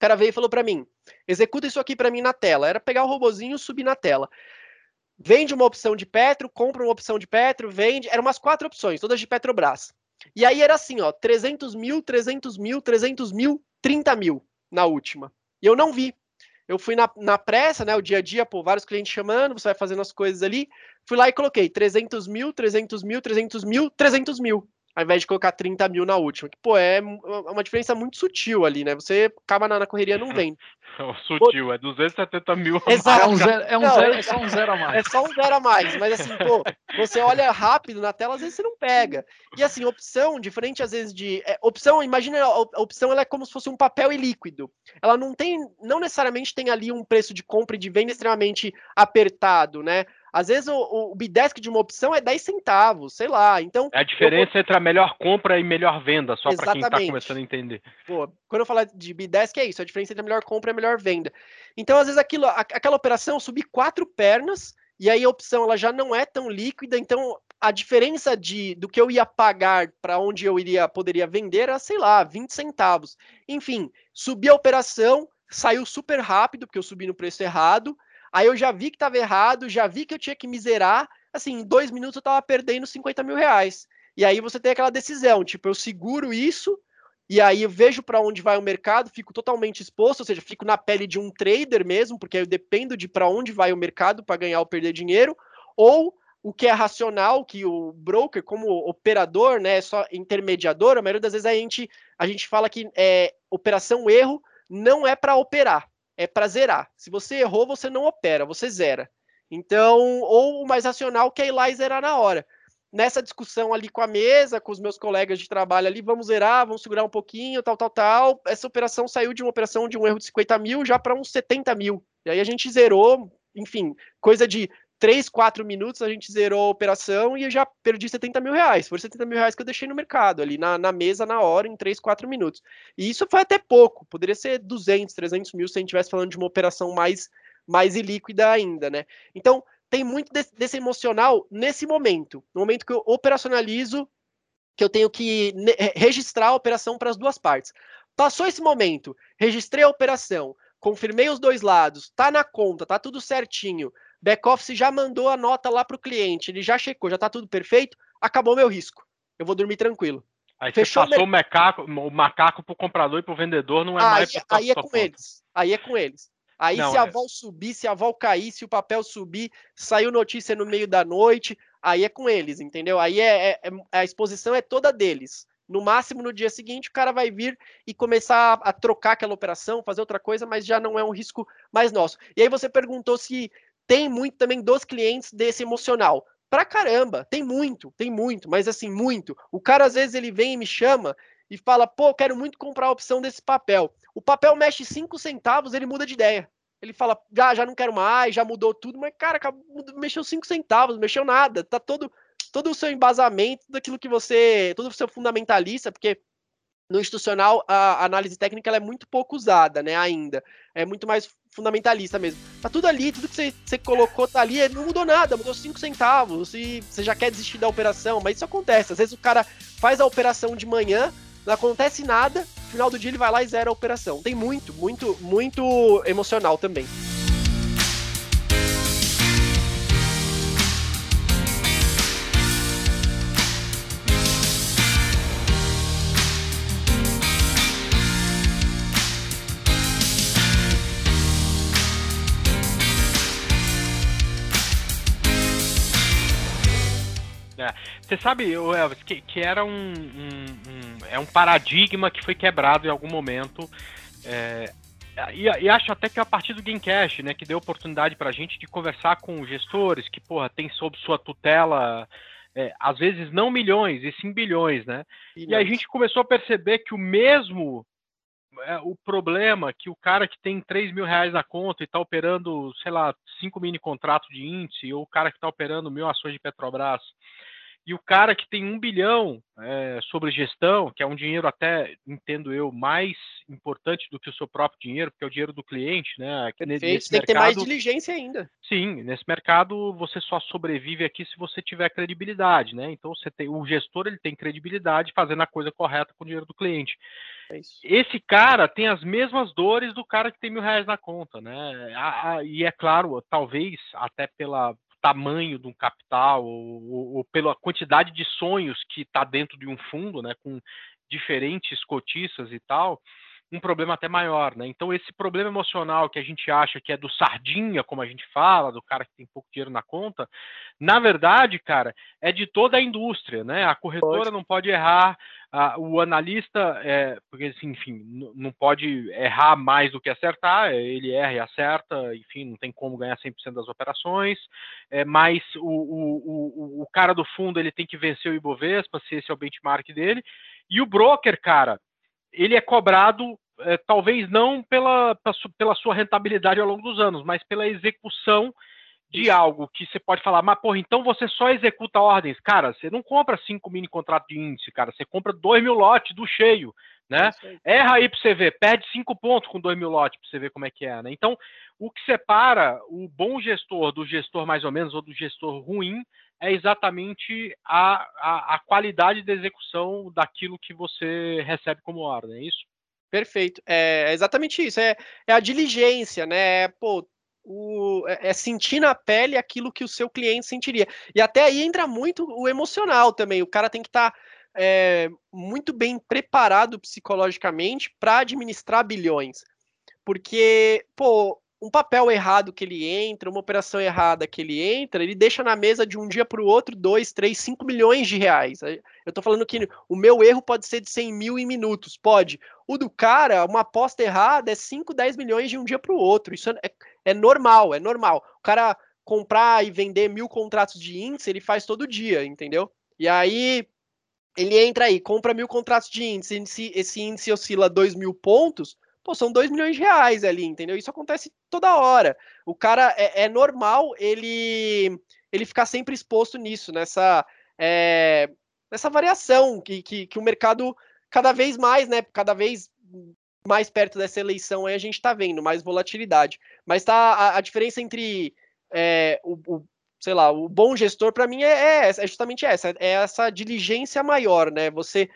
cara veio e falou para mim: executa isso aqui para mim na tela. Era pegar o robozinho e subir na tela vende uma opção de Petro, compra uma opção de Petro, vende. Eram umas quatro opções, todas de Petrobras. E aí era assim, ó, 300 mil, 300 mil, 300 mil, 30 mil na última. E eu não vi. Eu fui na, na pressa, né, o dia a dia, pô, vários clientes chamando, você vai fazendo as coisas ali. Fui lá e coloquei 300 mil, 300 mil, 300 mil, 300 mil ao invés de colocar 30 mil na última. Que, pô, é, é uma diferença muito sutil ali, né? Você acaba na, na correria não vem. sutil, é 270 mil. Exato. É um zero, é, um não, zero, é só um zero a mais. É só um zero a mais. Mas assim, pô, você olha rápido na tela, às vezes você não pega. E assim, opção, diferente às vezes de. É, opção, imagina, a opção ela é como se fosse um papel e líquido. Ela não tem, não necessariamente tem ali um preço de compra e de venda extremamente apertado, né? Às vezes o, o Bidesk de uma opção é 10 centavos, sei lá. Então. É a diferença eu... entre a melhor compra e melhor venda, só para quem está começando a entender. Pô, quando eu falar de Bidesk é isso, a diferença entre a melhor compra e a melhor venda. Então, às vezes, aquilo, aquela operação subir quatro pernas, e aí a opção ela já não é tão líquida, então a diferença de do que eu ia pagar para onde eu iria poderia vender era, sei lá, 20 centavos. Enfim, subi a operação, saiu super rápido, porque eu subi no preço errado. Aí eu já vi que estava errado, já vi que eu tinha que miserar. Assim, em dois minutos eu estava perdendo 50 mil reais. E aí você tem aquela decisão, tipo, eu seguro isso, e aí eu vejo para onde vai o mercado, fico totalmente exposto, ou seja, fico na pele de um trader mesmo, porque eu dependo de para onde vai o mercado para ganhar ou perder dinheiro, ou o que é racional, que o broker, como operador, né, só intermediador, a maioria das vezes a gente, a gente fala que é, operação erro não é para operar é para zerar. Se você errou, você não opera, você zera. Então, ou o mais racional que é ir lá e zerar na hora. Nessa discussão ali com a mesa, com os meus colegas de trabalho ali, vamos zerar, vamos segurar um pouquinho, tal, tal, tal. Essa operação saiu de uma operação de um erro de 50 mil já para uns 70 mil. E aí a gente zerou, enfim, coisa de 3, 4 minutos a gente zerou a operação e eu já perdi 70 mil reais. Foram 70 mil reais que eu deixei no mercado, ali na, na mesa, na hora, em 3, 4 minutos. E isso foi até pouco, poderia ser 200, 300 mil se a gente estivesse falando de uma operação mais, mais ilíquida ainda, né? Então, tem muito desse, desse emocional nesse momento, no momento que eu operacionalizo, que eu tenho que registrar a operação para as duas partes. Passou esse momento, registrei a operação, confirmei os dois lados, tá na conta, tá tudo certinho Back-office já mandou a nota lá para o cliente, ele já checou, já está tudo perfeito, acabou meu risco. Eu vou dormir tranquilo. Aí Fechou você passou o, macaco, o macaco para o comprador e para o vendedor, não é aí, mais Aí é com conta. eles. Aí é com eles. Aí não, se a é... subir, se a vol cair, se o papel subir, saiu notícia no meio da noite, aí é com eles, entendeu? Aí é, é, é a exposição é toda deles. No máximo, no dia seguinte, o cara vai vir e começar a, a, trocar aquela operação, fazer outra coisa, mas já não é um risco mais nosso. E aí você perguntou se tem muito também dos clientes desse emocional. Pra caramba, tem muito, tem muito, mas assim, muito. O cara às vezes ele vem e me chama e fala: pô, quero muito comprar a opção desse papel. O papel mexe 5 centavos, ele muda de ideia. Ele fala: já, já não quero mais, já mudou tudo, mas cara, mexeu 5 centavos, mexeu nada, tá todo todo o seu embasamento daquilo que você, todo o seu fundamentalista, porque no institucional a análise técnica é muito pouco usada, né, ainda. É muito mais fundamentalista mesmo. Tá tudo ali, tudo que você, colocou tá ali, não mudou nada, mudou 5 centavos, e você já quer desistir da operação, mas isso acontece. Às vezes o cara faz a operação de manhã, não acontece nada, no final do dia ele vai lá e zera a operação. Tem muito, muito, muito emocional também. Você sabe, Elvis, que, que era um, um, um, é um paradigma que foi quebrado em algum momento. É, e, e, acho até que a partir do Gamecast, né, que deu oportunidade para a gente de conversar com gestores que, porra, tem sob sua tutela, é, às vezes não milhões, e sim bilhões, né? Bilhões. E a gente começou a perceber que o mesmo é, o problema que o cara que tem 3 mil reais na conta e está operando, sei lá, cinco mini contratos de índice, ou o cara que está operando mil ações de Petrobras, e o cara que tem um bilhão é, sobre gestão, que é um dinheiro até, entendo eu, mais importante do que o seu próprio dinheiro, porque é o dinheiro do cliente, né? Perfeito, nesse tem mercado, que ter mais diligência ainda. Sim, nesse mercado você só sobrevive aqui se você tiver credibilidade, né? Então você tem o gestor ele tem credibilidade fazendo a coisa correta com o dinheiro do cliente. É Esse cara tem as mesmas dores do cara que tem mil reais na conta, né? A, a, e é claro, talvez até pela tamanho de um capital ou, ou pela quantidade de sonhos que está dentro de um fundo, né, com diferentes cotistas e tal, um problema até maior, né? Então esse problema emocional que a gente acha que é do sardinha, como a gente fala, do cara que tem pouco dinheiro na conta, na verdade, cara, é de toda a indústria, né? A corretora pode. não pode errar, a, o analista, é, porque assim, enfim, não pode errar mais do que acertar, é, ele erra e acerta, enfim, não tem como ganhar 100% das operações, é, mas o, o, o, o cara do fundo ele tem que vencer o Ibovespa, se esse é o benchmark dele, e o broker, cara, ele é cobrado é, talvez não pela, pela sua rentabilidade ao longo dos anos, mas pela execução de algo que você pode falar, mas porra, então você só executa ordens. Cara, você não compra cinco mini contratos de índice, cara, você compra dois mil lotes do cheio, né? Erra aí pra você ver, perde cinco pontos com dois mil lotes pra você ver como é que é, né? Então, o que separa o bom gestor do gestor mais ou menos, ou do gestor ruim, é exatamente a, a, a, qualidade de execução daquilo que você recebe como ordem, é isso? Perfeito, é exatamente isso, é, é a diligência, né? É, pô, o, é, é sentir na pele aquilo que o seu cliente sentiria. E até aí entra muito o emocional também, o cara tem que estar tá, é, muito bem preparado psicologicamente para administrar bilhões. Porque, pô, um papel errado que ele entra, uma operação errada que ele entra, ele deixa na mesa de um dia para o outro 2, 3, 5 milhões de reais. Eu estou falando que o meu erro pode ser de 100 mil em minutos, pode. O do cara, uma aposta errada é 5, 10 milhões de um dia para o outro. Isso é, é normal, é normal. O cara comprar e vender mil contratos de índice, ele faz todo dia, entendeu? E aí ele entra aí, compra mil contratos de índice, esse índice oscila 2 mil pontos, pô, são 2 milhões de reais ali, entendeu? Isso acontece toda hora. O cara é, é normal ele ele ficar sempre exposto nisso, nessa é, nessa variação que, que, que, o mercado cada vez mais, né? Cada vez mais perto dessa eleição aí a gente está vendo mais volatilidade. Mas tá a, a diferença entre é, o, o, sei lá, o bom gestor para mim é, é, é justamente essa, é essa diligência maior, né? Você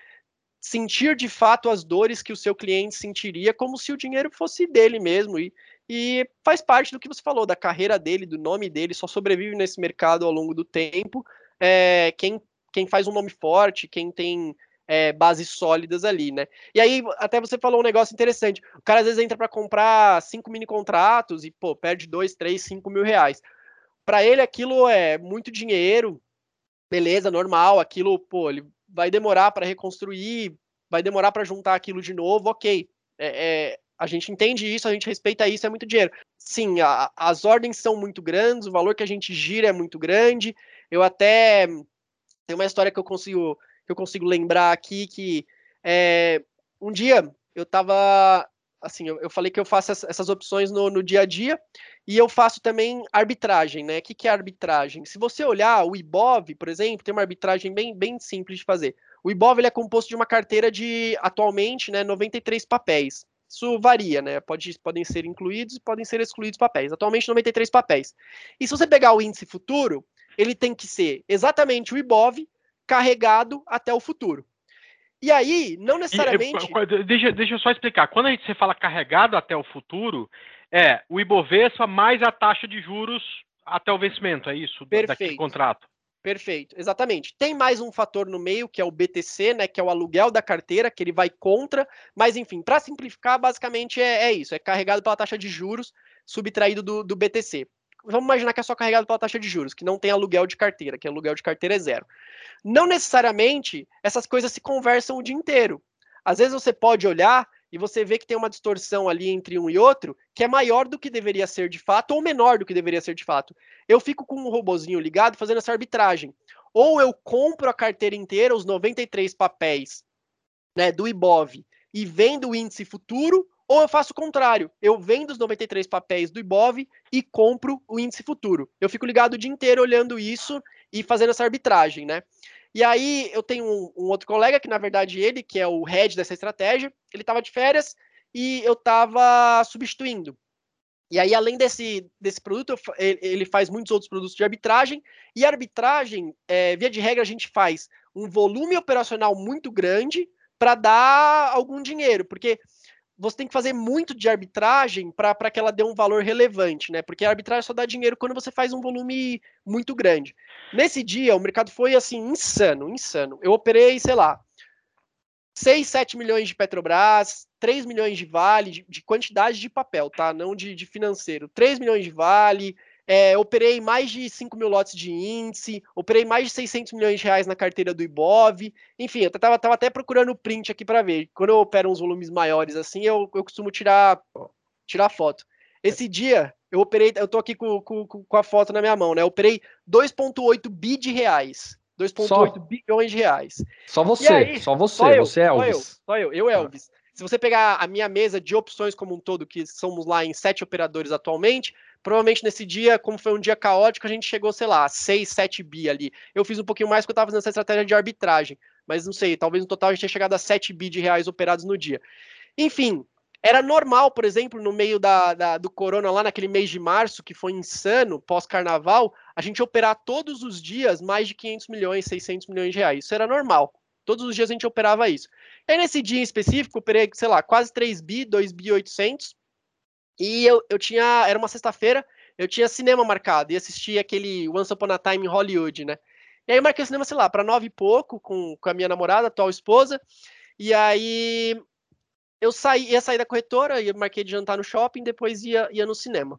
sentir de fato as dores que o seu cliente sentiria, como se o dinheiro fosse dele mesmo. E, e faz parte do que você falou, da carreira dele, do nome dele, só sobrevive nesse mercado ao longo do tempo. É, quem, quem faz um nome forte, quem tem é, bases sólidas ali, né? E aí, até você falou um negócio interessante. O cara às vezes entra para comprar cinco mini contratos e, pô, perde dois, três, cinco mil reais. Para ele, aquilo é muito dinheiro, beleza, normal. Aquilo, pô, ele vai demorar para reconstruir, vai demorar para juntar aquilo de novo, ok. É, é, a gente entende isso, a gente respeita isso, é muito dinheiro. Sim, a, as ordens são muito grandes, o valor que a gente gira é muito grande. Eu até tem uma história que eu consigo que eu consigo lembrar aqui que é, um dia eu estava assim, eu, eu, falei que eu faço essas opções no, no, dia a dia e eu faço também arbitragem, né? O que, que é arbitragem? Se você olhar o IBOV, por exemplo, tem uma arbitragem bem, bem simples de fazer. O IBOV ele é composto de uma carteira de, atualmente, né, 93 papéis. Isso varia, né? Pode, podem ser incluídos e podem ser excluídos papéis. Atualmente, 93 papéis. E se você pegar o índice futuro, ele tem que ser exatamente o IBOV carregado até o futuro. E aí, não necessariamente. E, deixa, deixa eu só explicar. Quando a gente você fala carregado até o futuro, é o Ibovespa mais a taxa de juros até o vencimento, é isso? Perfeito. Daquele contrato. Perfeito, exatamente. Tem mais um fator no meio, que é o BTC, né, que é o aluguel da carteira, que ele vai contra, mas enfim, para simplificar, basicamente é, é, isso, é carregado pela taxa de juros subtraído do, do BTC. Vamos imaginar que é só carregado pela taxa de juros, que não tem aluguel de carteira, que aluguel de carteira é zero. Não necessariamente essas coisas se conversam o dia inteiro. Às vezes você pode olhar e você vê que tem uma distorção ali entre um e outro que é maior do que deveria ser de fato ou menor do que deveria ser de fato. Eu fico com um robozinho ligado fazendo essa arbitragem. Ou eu compro a carteira inteira, os 93 papéis né, do IBOV, e vendo o índice futuro, ou eu faço o contrário, eu vendo os 93 papéis do Ibov e compro o índice futuro. Eu fico ligado o dia inteiro olhando isso e fazendo essa arbitragem, né? E aí eu tenho um, um outro colega que na verdade ele, que é o head dessa estratégia, ele estava de férias e eu estava substituindo. E aí, além desse, desse produto, ele faz muitos outros produtos de arbitragem. E arbitragem, é, via de regra, a gente faz um volume operacional muito grande para dar algum dinheiro, porque você tem que fazer muito de arbitragem para que ela dê um valor relevante, né? Porque a arbitragem só dá dinheiro quando você faz um volume muito grande. Nesse dia, o mercado foi assim, insano, insano. Eu operei, sei lá, 6, 7 milhões de Petrobras, 3 milhões de Vale, de, de quantidade de papel, tá? Não de, de financeiro. 3 milhões de Vale, é, operei mais de 5 mil lotes de índice, operei mais de 600 milhões de reais na carteira do Ibov. Enfim, eu tava, tava até procurando o print aqui para ver. Quando eu opero uns volumes maiores assim, eu, eu costumo tirar, tirar foto. Esse dia, eu operei, eu tô aqui com, com, com a foto na minha mão, né? Eu operei 2,8 bi de reais. 2,8 bilhões de reais. Só você, aí, só você, só eu, você é Elvis. Só eu, só eu, eu Elvis. Se você pegar a minha mesa de opções como um todo, que somos lá em sete operadores atualmente, provavelmente nesse dia, como foi um dia caótico, a gente chegou, sei lá, 6, 7 bi ali. Eu fiz um pouquinho mais porque eu estava fazendo essa estratégia de arbitragem, mas não sei, talvez no total a gente tenha chegado a 7 bi de reais operados no dia. Enfim, era normal, por exemplo, no meio da, da, do corona, lá naquele mês de março, que foi insano, pós-carnaval, a gente operar todos os dias mais de 500 milhões, 600 milhões de reais. Isso era normal. Todos os dias a gente operava isso. E aí, nesse dia em específico, operei, sei lá, quase 3 bi, 2 bi 800. E eu, eu tinha, era uma sexta-feira, eu tinha cinema marcado e assisti aquele Once Upon a Time em Hollywood, né? E aí eu marquei o cinema, sei lá, para nove e pouco, com, com a minha namorada, atual esposa. E aí eu saí, ia sair da corretora, ia marquei de jantar no shopping, depois ia, ia no cinema.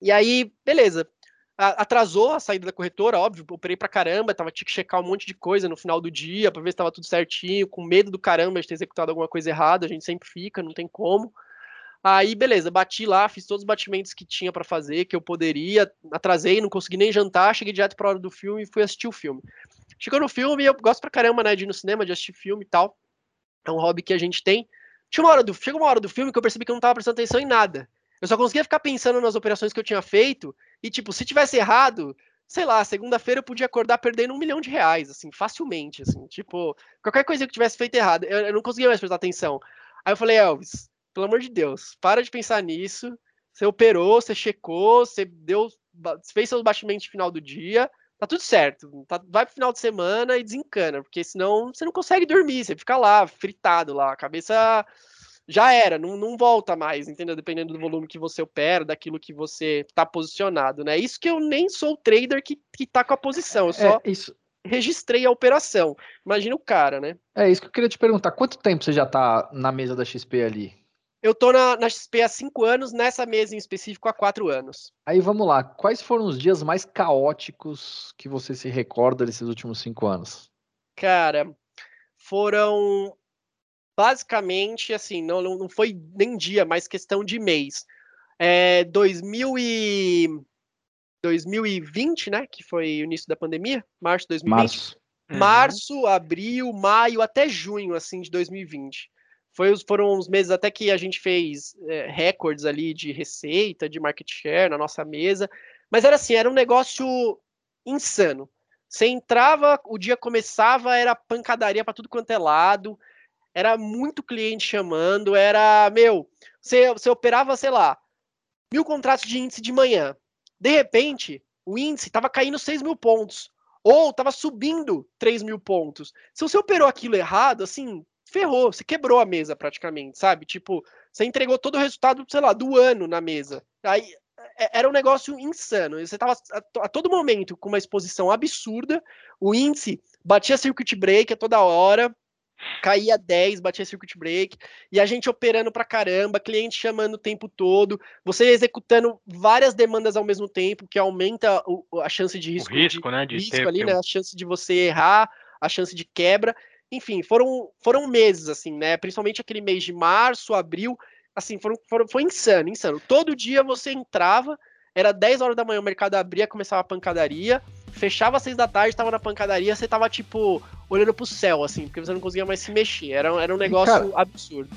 E aí, beleza. Atrasou a saída da corretora, óbvio, operei pra caramba, tava, tinha que checar um monte de coisa no final do dia, pra ver se tava tudo certinho, com medo do caramba de ter executado alguma coisa errada, a gente sempre fica, não tem como. Aí, beleza, bati lá, fiz todos os batimentos que tinha para fazer, que eu poderia, atrasei, não consegui nem jantar, cheguei direto pra hora do filme e fui assistir o filme. Chegou no filme, eu gosto pra caramba, né, de ir no cinema, de assistir filme e tal. É um hobby que a gente tem. Tinha uma hora do, chegou uma hora do filme que eu percebi que eu não tava prestando atenção em nada. Eu só conseguia ficar pensando nas operações que eu tinha feito e, tipo, se tivesse errado, sei lá, segunda-feira eu podia acordar perdendo um milhão de reais, assim, facilmente, assim, tipo, qualquer coisa que eu tivesse feito errado, eu, eu não conseguia mais prestar atenção. Aí eu falei, Elvis, pelo amor de Deus, para de pensar nisso. Você operou, você checou, você deu, fez seus batimentos de final do dia, tá tudo certo. Tá, vai pro final de semana e desencana, porque senão você não consegue dormir, você fica lá, fritado lá, a cabeça já era, não, não volta mais, entendeu? Dependendo do volume que você opera, daquilo que você tá posicionado, né? Isso que eu nem sou o trader que, que tá com a posição, eu é, só é, isso. registrei a operação. Imagina o cara, né? É isso que eu queria te perguntar. Quanto tempo você já tá na mesa da XP ali? Eu tô na, na XP há cinco anos, nessa mesa em específico há quatro anos. Aí vamos lá, quais foram os dias mais caóticos que você se recorda desses últimos cinco anos? Cara, foram basicamente assim, não, não foi nem dia, mas questão de mês. É, 2000 e 2020, né, que foi o início da pandemia, março de 2020. Março. Uhum. Março, abril, maio, até junho, assim, de 2020. Foi, foram uns meses até que a gente fez é, recordes ali de receita, de market share na nossa mesa. Mas era assim, era um negócio insano. Você entrava, o dia começava, era pancadaria para tudo quanto é lado. Era muito cliente chamando, era, meu, você, você operava, sei lá, mil contratos de índice de manhã. De repente, o índice estava caindo 6 mil pontos. Ou estava subindo 3 mil pontos. Se você operou aquilo errado, assim, ferrou, você quebrou a mesa praticamente, sabe? Tipo, você entregou todo o resultado, sei lá, do ano na mesa. Aí é, era um negócio insano. Você estava a, todo momento com uma exposição absurda, o índice batia circuit break a toda hora, caía 10, batia circuit break, e a gente operando pra caramba, cliente chamando o tempo todo, você executando várias demandas ao mesmo tempo, que aumenta o, a chance de risco, o risco, de, né, de risco ali, né, a chance de você errar, a chance de quebra, enfim, foram, foram meses, assim, né? Principalmente aquele mês de março, abril, assim, foram, foram, foi insano, insano. Todo dia você entrava, era 10 horas da manhã, o mercado abria, começava a pancadaria, fechava às seis da tarde, tava na pancadaria, você tava, tipo, olhando pro céu, assim, porque você não conseguia mais se mexer. Era, era um negócio Cara, absurdo.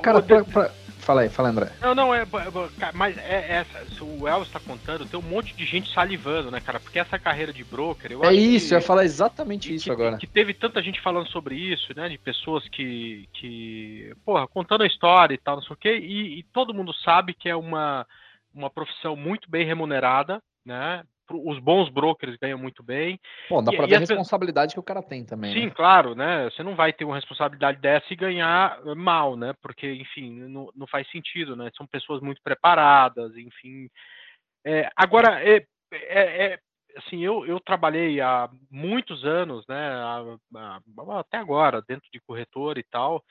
Cara, pra, pra... Fala aí, fala André. Não, não, é, mas é essa. O Elvis está contando, tem um monte de gente salivando, né, cara? Porque essa carreira de broker. é isso, que, eu ia falar exatamente isso que, agora. Que teve tanta gente falando sobre isso, né? De pessoas que. que porra, contando a história e tal, não sei o quê. E, e todo mundo sabe que é uma, uma profissão muito bem remunerada, né? Os bons brokers ganham muito bem. Bom, dá para ver a responsabilidade que o cara tem também. Sim, né? claro, né? Você não vai ter uma responsabilidade dessa e ganhar mal, né? Porque, enfim, não, não faz sentido, né? São pessoas muito preparadas, enfim. É, agora, é, é, é, assim, eu, eu trabalhei há muitos anos, né? Há, há, até agora, dentro de corretor e tal.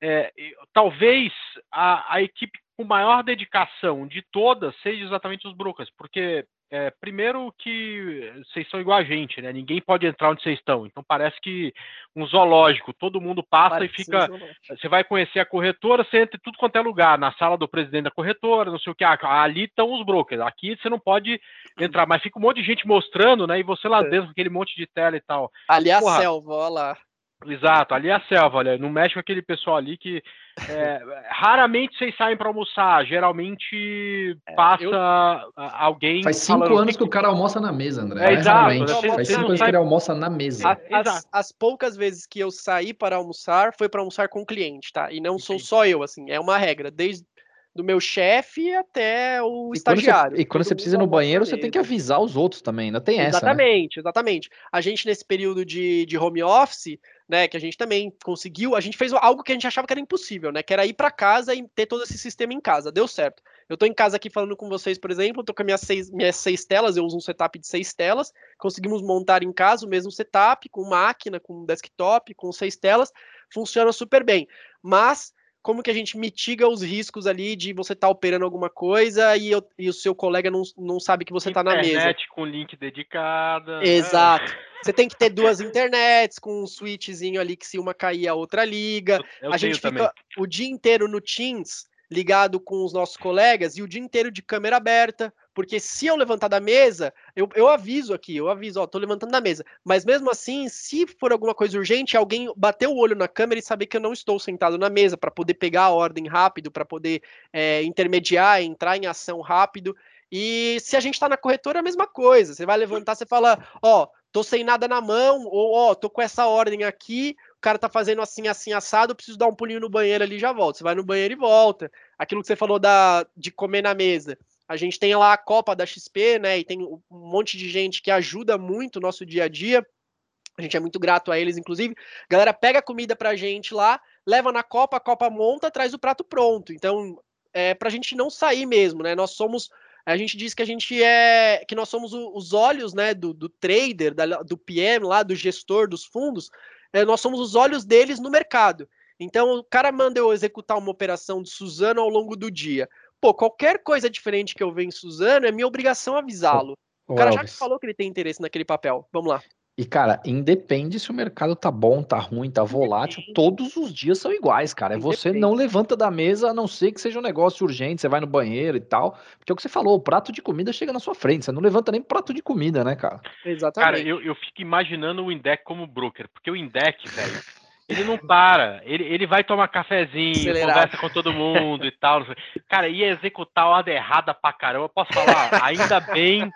É, talvez a, a equipe com maior dedicação de todas seja exatamente os brokers, porque é, primeiro que vocês são igual a gente, né? Ninguém pode entrar onde vocês estão. Então parece que um zoológico, todo mundo passa parece e fica. Você vai conhecer a corretora, você entra em tudo quanto é lugar, na sala do presidente da corretora, não sei o que. Ah, ali estão os brokers. Aqui você não pode entrar, mas fica um monte de gente mostrando, né? E você lá é. dentro, aquele monte de tela e tal. Ali é a selva, olha lá. Exato, ali é a selva, olha, não mexe com aquele pessoal ali que é, raramente vocês saem para almoçar, geralmente é, passa eu... alguém. Faz cinco anos que... o cara almoça na mesa, André. É, exato. Faz cinco anos sai... que ele almoça na mesa. As, as, poucas vezes que eu saí para almoçar foi para almoçar com o cliente, tá? E não sou só eu, assim, é uma regra. Desde do meu chefe até o e estagiário. Quando você, e quando você precisa ir no banheiro, você tem que avisar os outros também, ainda tem essa. Né? Exatamente, né? exatamente. A gente, nesse período de, de home office, né, que a gente também conseguiu, a gente fez algo que a gente achava que era impossível, né, que era ir para casa e ter todo esse sistema em casa. Deu certo. Eu tô em casa aqui falando com vocês, por exemplo, tô com minhas seis, minhas seis telas, eu uso um setup de seis telas, conseguimos montar em casa o mesmo setup, com máquina, com desktop, com seis telas, funciona super bem. Mas como que a gente mitiga os riscos ali de você estar tá operando alguma coisa e, eu, e, o seu colega não, não sabe que você está na mesa. Internet com link dedicado. Né? Exato. Você tem que ter duas internets com um switchzinho ali que se uma cair a outra liga. Eu a gente fica também. o dia inteiro no Teams ligado com os nossos colegas e o dia inteiro de câmera aberta, porque se eu levantar da mesa, eu, eu aviso aqui, eu aviso, ó, tô levantando da mesa. Mas mesmo assim, se for alguma coisa urgente, alguém bater o olho na câmera e saber que eu não estou sentado na mesa para poder pegar a ordem rápido, para poder é, intermediar, entrar em ação rápido. E se a gente está na corretora, é a mesma coisa. Você vai levantar, você fala, ó, tô sem nada na mão, ou ó, tô com essa ordem aqui, o cara tá fazendo assim, assim, assado, preciso dar um pulinho no banheiro ali já volto. Você vai no banheiro e volta. Aquilo que você falou da, de comer na mesa. A gente tem lá a Copa da XP, né? E tem um monte de gente que ajuda muito o nosso dia a dia. A gente é muito grato a eles, inclusive. Galera pega comida pra gente lá, leva na Copa, a Copa monta, traz o prato pronto. Então, é pra gente não sair mesmo, né? Nós somos a gente diz que a gente é que nós somos os olhos né do, do trader da, do PM lá do gestor dos fundos é, nós somos os olhos deles no mercado. Então, o cara manda eu executar uma operação de Suzano ao longo do dia. Pô, qualquer coisa diferente que eu ver em Suzano, é minha obrigação avisá-lo. O cara já falou que ele tem interesse naquele papel. Vamos lá. E, cara, independe se o mercado tá bom, tá ruim, tá volátil, todos os dias são iguais, cara. É você não levanta da mesa, a não ser que seja um negócio urgente, você vai no banheiro e tal. Porque é o que você falou, o prato de comida chega na sua frente, você não levanta nem prato de comida, né, cara? Exatamente. Cara, eu, eu fico imaginando o Indec como broker, porque o Indec, velho. Ele não para. Ele, ele vai tomar cafezinho, Acelerado. conversa com todo mundo e tal. Cara, ia executar a ordem errada pra caramba. Posso falar? Ainda bem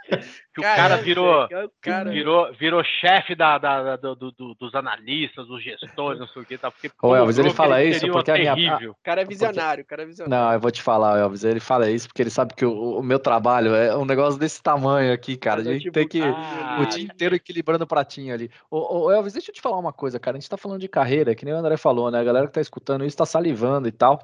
que o cara virou, cara... virou, virou chefe da, da, da do, do, dos analistas, dos gestores, não sei o que. Tá? Porque, Ô, Elvis, ele fala isso porque a minha... O cara é visionário, o cara é visionário. Não, eu vou te falar, Elvis, ele fala isso porque ele sabe que o, o meu trabalho é um negócio desse tamanho aqui, cara. A gente tipo, tem que ah, o dia inteiro equilibrando o pratinho ali. Ô, ô, Elvis, deixa eu te falar uma coisa, cara. A gente tá falando de carreira, que nem o André falou, né? A galera que tá escutando isso tá salivando e tal.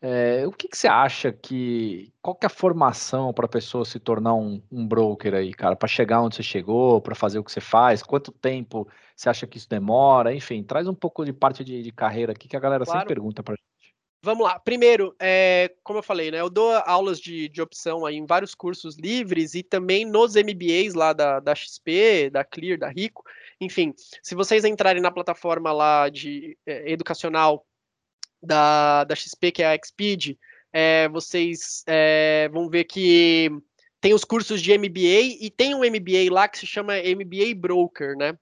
É, o que, que, você acha que. Qual que é a formação para a pessoa se tornar um, um broker aí, cara? Para chegar onde você chegou, para fazer o que você faz? Quanto tempo você acha que isso demora? Enfim, traz um pouco de parte de, de carreira aqui que a galera claro. sempre pergunta para gente. Vamos lá. Primeiro, é, como eu falei, né? Eu dou aulas de, de opção aí em vários cursos livres e também nos MBAs lá da, da XP, da Clear, da Rico. Enfim, se vocês entrarem na plataforma lá de é, educacional da, da XP, que é a Xpeed, é, vocês é, vão ver que tem os cursos de MBA e tem um MBA lá que se chama MBA Broker, né?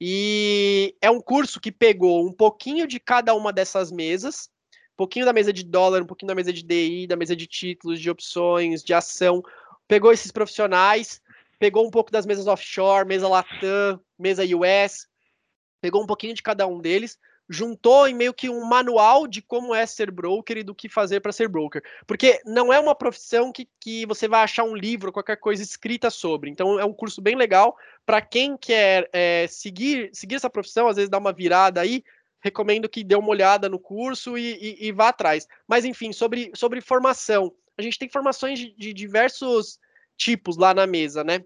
E é um curso que pegou um pouquinho de cada uma dessas mesas, um pouquinho da mesa de dólar, um pouquinho da mesa de DI, da mesa de títulos, de opções, de ação, pegou esses profissionais, pegou um pouco das mesas offshore, mesa Latam, mesa US, pegou um pouquinho de cada um deles, juntou em meio que um manual de como é ser broker e do que fazer para ser broker. Porque não é uma profissão que, que você vai achar um livro, qualquer coisa escrita sobre. Então é um curso bem legal para quem quer é, seguir, seguir essa profissão, às vezes dar uma virada aí. Recomendo que dê uma olhada no curso e, e, e vá atrás. Mas enfim, sobre, sobre formação. A gente tem formações de, de diversos tipos lá na mesa, né?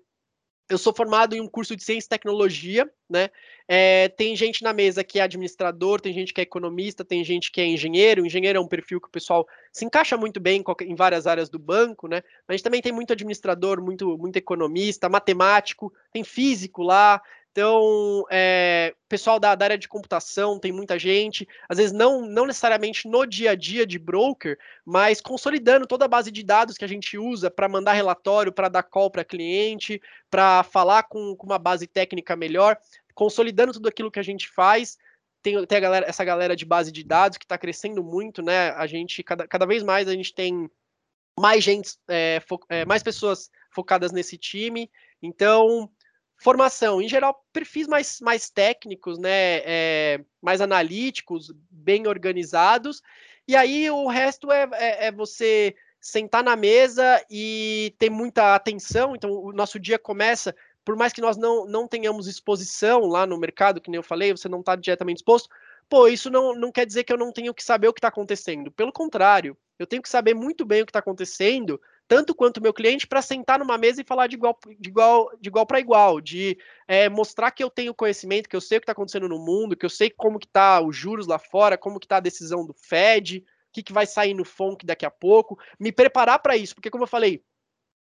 Eu sou formado em um curso de ciência e tecnologia, né? É, tem gente na mesa que é administrador, tem gente que é economista, tem gente que é engenheiro. O engenheiro é um perfil que o pessoal se encaixa muito bem em várias áreas do banco, né? Mas também tem muito administrador, muito, muito economista, matemático, tem físico lá, então, é, pessoal da, da, área de computação, tem muita gente, às vezes não, não necessariamente no dia a dia de broker, mas consolidando toda a base de dados que a gente usa para mandar relatório, para dar call para cliente, para falar com, com, uma base técnica melhor, consolidando tudo aquilo que a gente faz. Tem, tem galera, essa galera de base de dados que está crescendo muito, né? A gente, cada, cada vez mais, a gente tem mais gente, é, é, mais pessoas focadas nesse time. Então, Formação, em geral, perfis mais, mais técnicos, né, é, mais analíticos, bem organizados, e aí o resto é, é, é, você sentar na mesa e ter muita atenção, então o nosso dia começa, por mais que nós não, não tenhamos exposição lá no mercado, que nem eu falei, você não está diretamente exposto, pô, isso não, não quer dizer que eu não tenho que saber o que está acontecendo, pelo contrário, eu tenho que saber muito bem o que está acontecendo, tanto quanto meu cliente, para sentar numa mesa e falar de igual, de igual, de igual para igual, de é, mostrar que eu tenho conhecimento, que eu sei o que está acontecendo no mundo, que eu sei como que tá os juros lá fora, como que tá a decisão do Fed, o que, que vai sair no FONC daqui a pouco, me preparar para isso, porque como eu falei,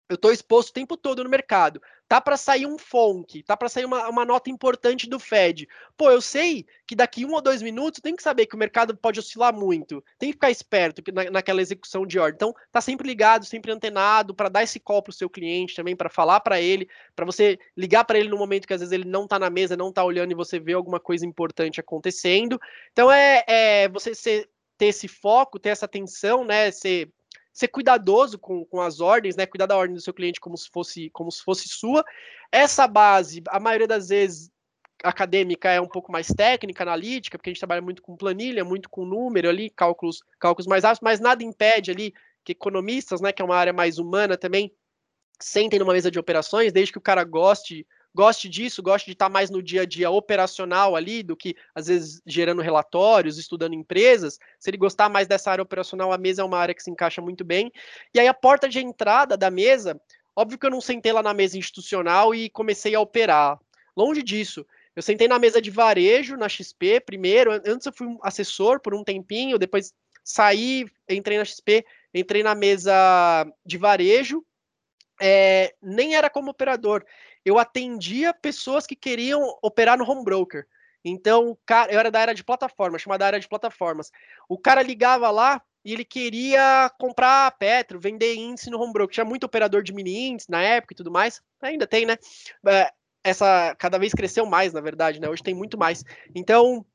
eu estou exposto o tempo todo no mercado. Tá para sair um FONC, tá para sair uma, uma, nota importante do Fed. Pô, eu sei que daqui um ou dois minutos tem que saber que o mercado pode oscilar muito. Tem que ficar esperto na, naquela execução de ordem. Então, tá sempre ligado, sempre antenado para dar esse call para o seu cliente também, para falar para ele, para você ligar para ele no momento que às vezes ele não está na mesa, não está olhando e você vê alguma coisa importante acontecendo. Então, é, é você ser, ter esse foco, ter essa atenção, né? Ser ser cuidadoso com, com as ordens, né? Cuidar da ordem do seu cliente como se fosse como se fosse sua. Essa base, a maioria das vezes acadêmica é um pouco mais técnica, analítica, porque a gente trabalha muito com planilha, muito com número ali, cálculos, cálculos mais rápidos, mas nada impede ali que economistas, né, que é uma área mais humana também, sentem numa mesa de operações, desde que o cara goste goste disso, goste de estar mais no dia a dia operacional ali, do que às vezes gerando relatórios, estudando empresas. Se ele gostar mais dessa área operacional, a mesa é uma área que se encaixa muito bem. E aí a porta de entrada da mesa, óbvio que eu não sentei lá na mesa institucional e comecei a operar. Longe disso. Eu sentei na mesa de varejo, na XP, primeiro. Antes eu fui assessor por um tempinho, depois saí, entrei na XP, entrei na mesa de varejo. É, nem era como operador eu atendia pessoas que queriam operar no home broker. Então, cara, eu era da área de plataformas, chamada área de plataformas. O cara ligava lá e ele queria comprar Petro, vender índice no home broker. Tinha muito operador de mini índice na época e tudo mais. Ainda tem, né? É, essa cada vez cresceu mais, na verdade, né? Hoje tem muito mais. Então,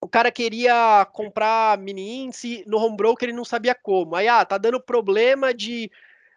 o cara queria comprar mini índice no home broker, ele não sabia como. Aí, ah, tá dando problema de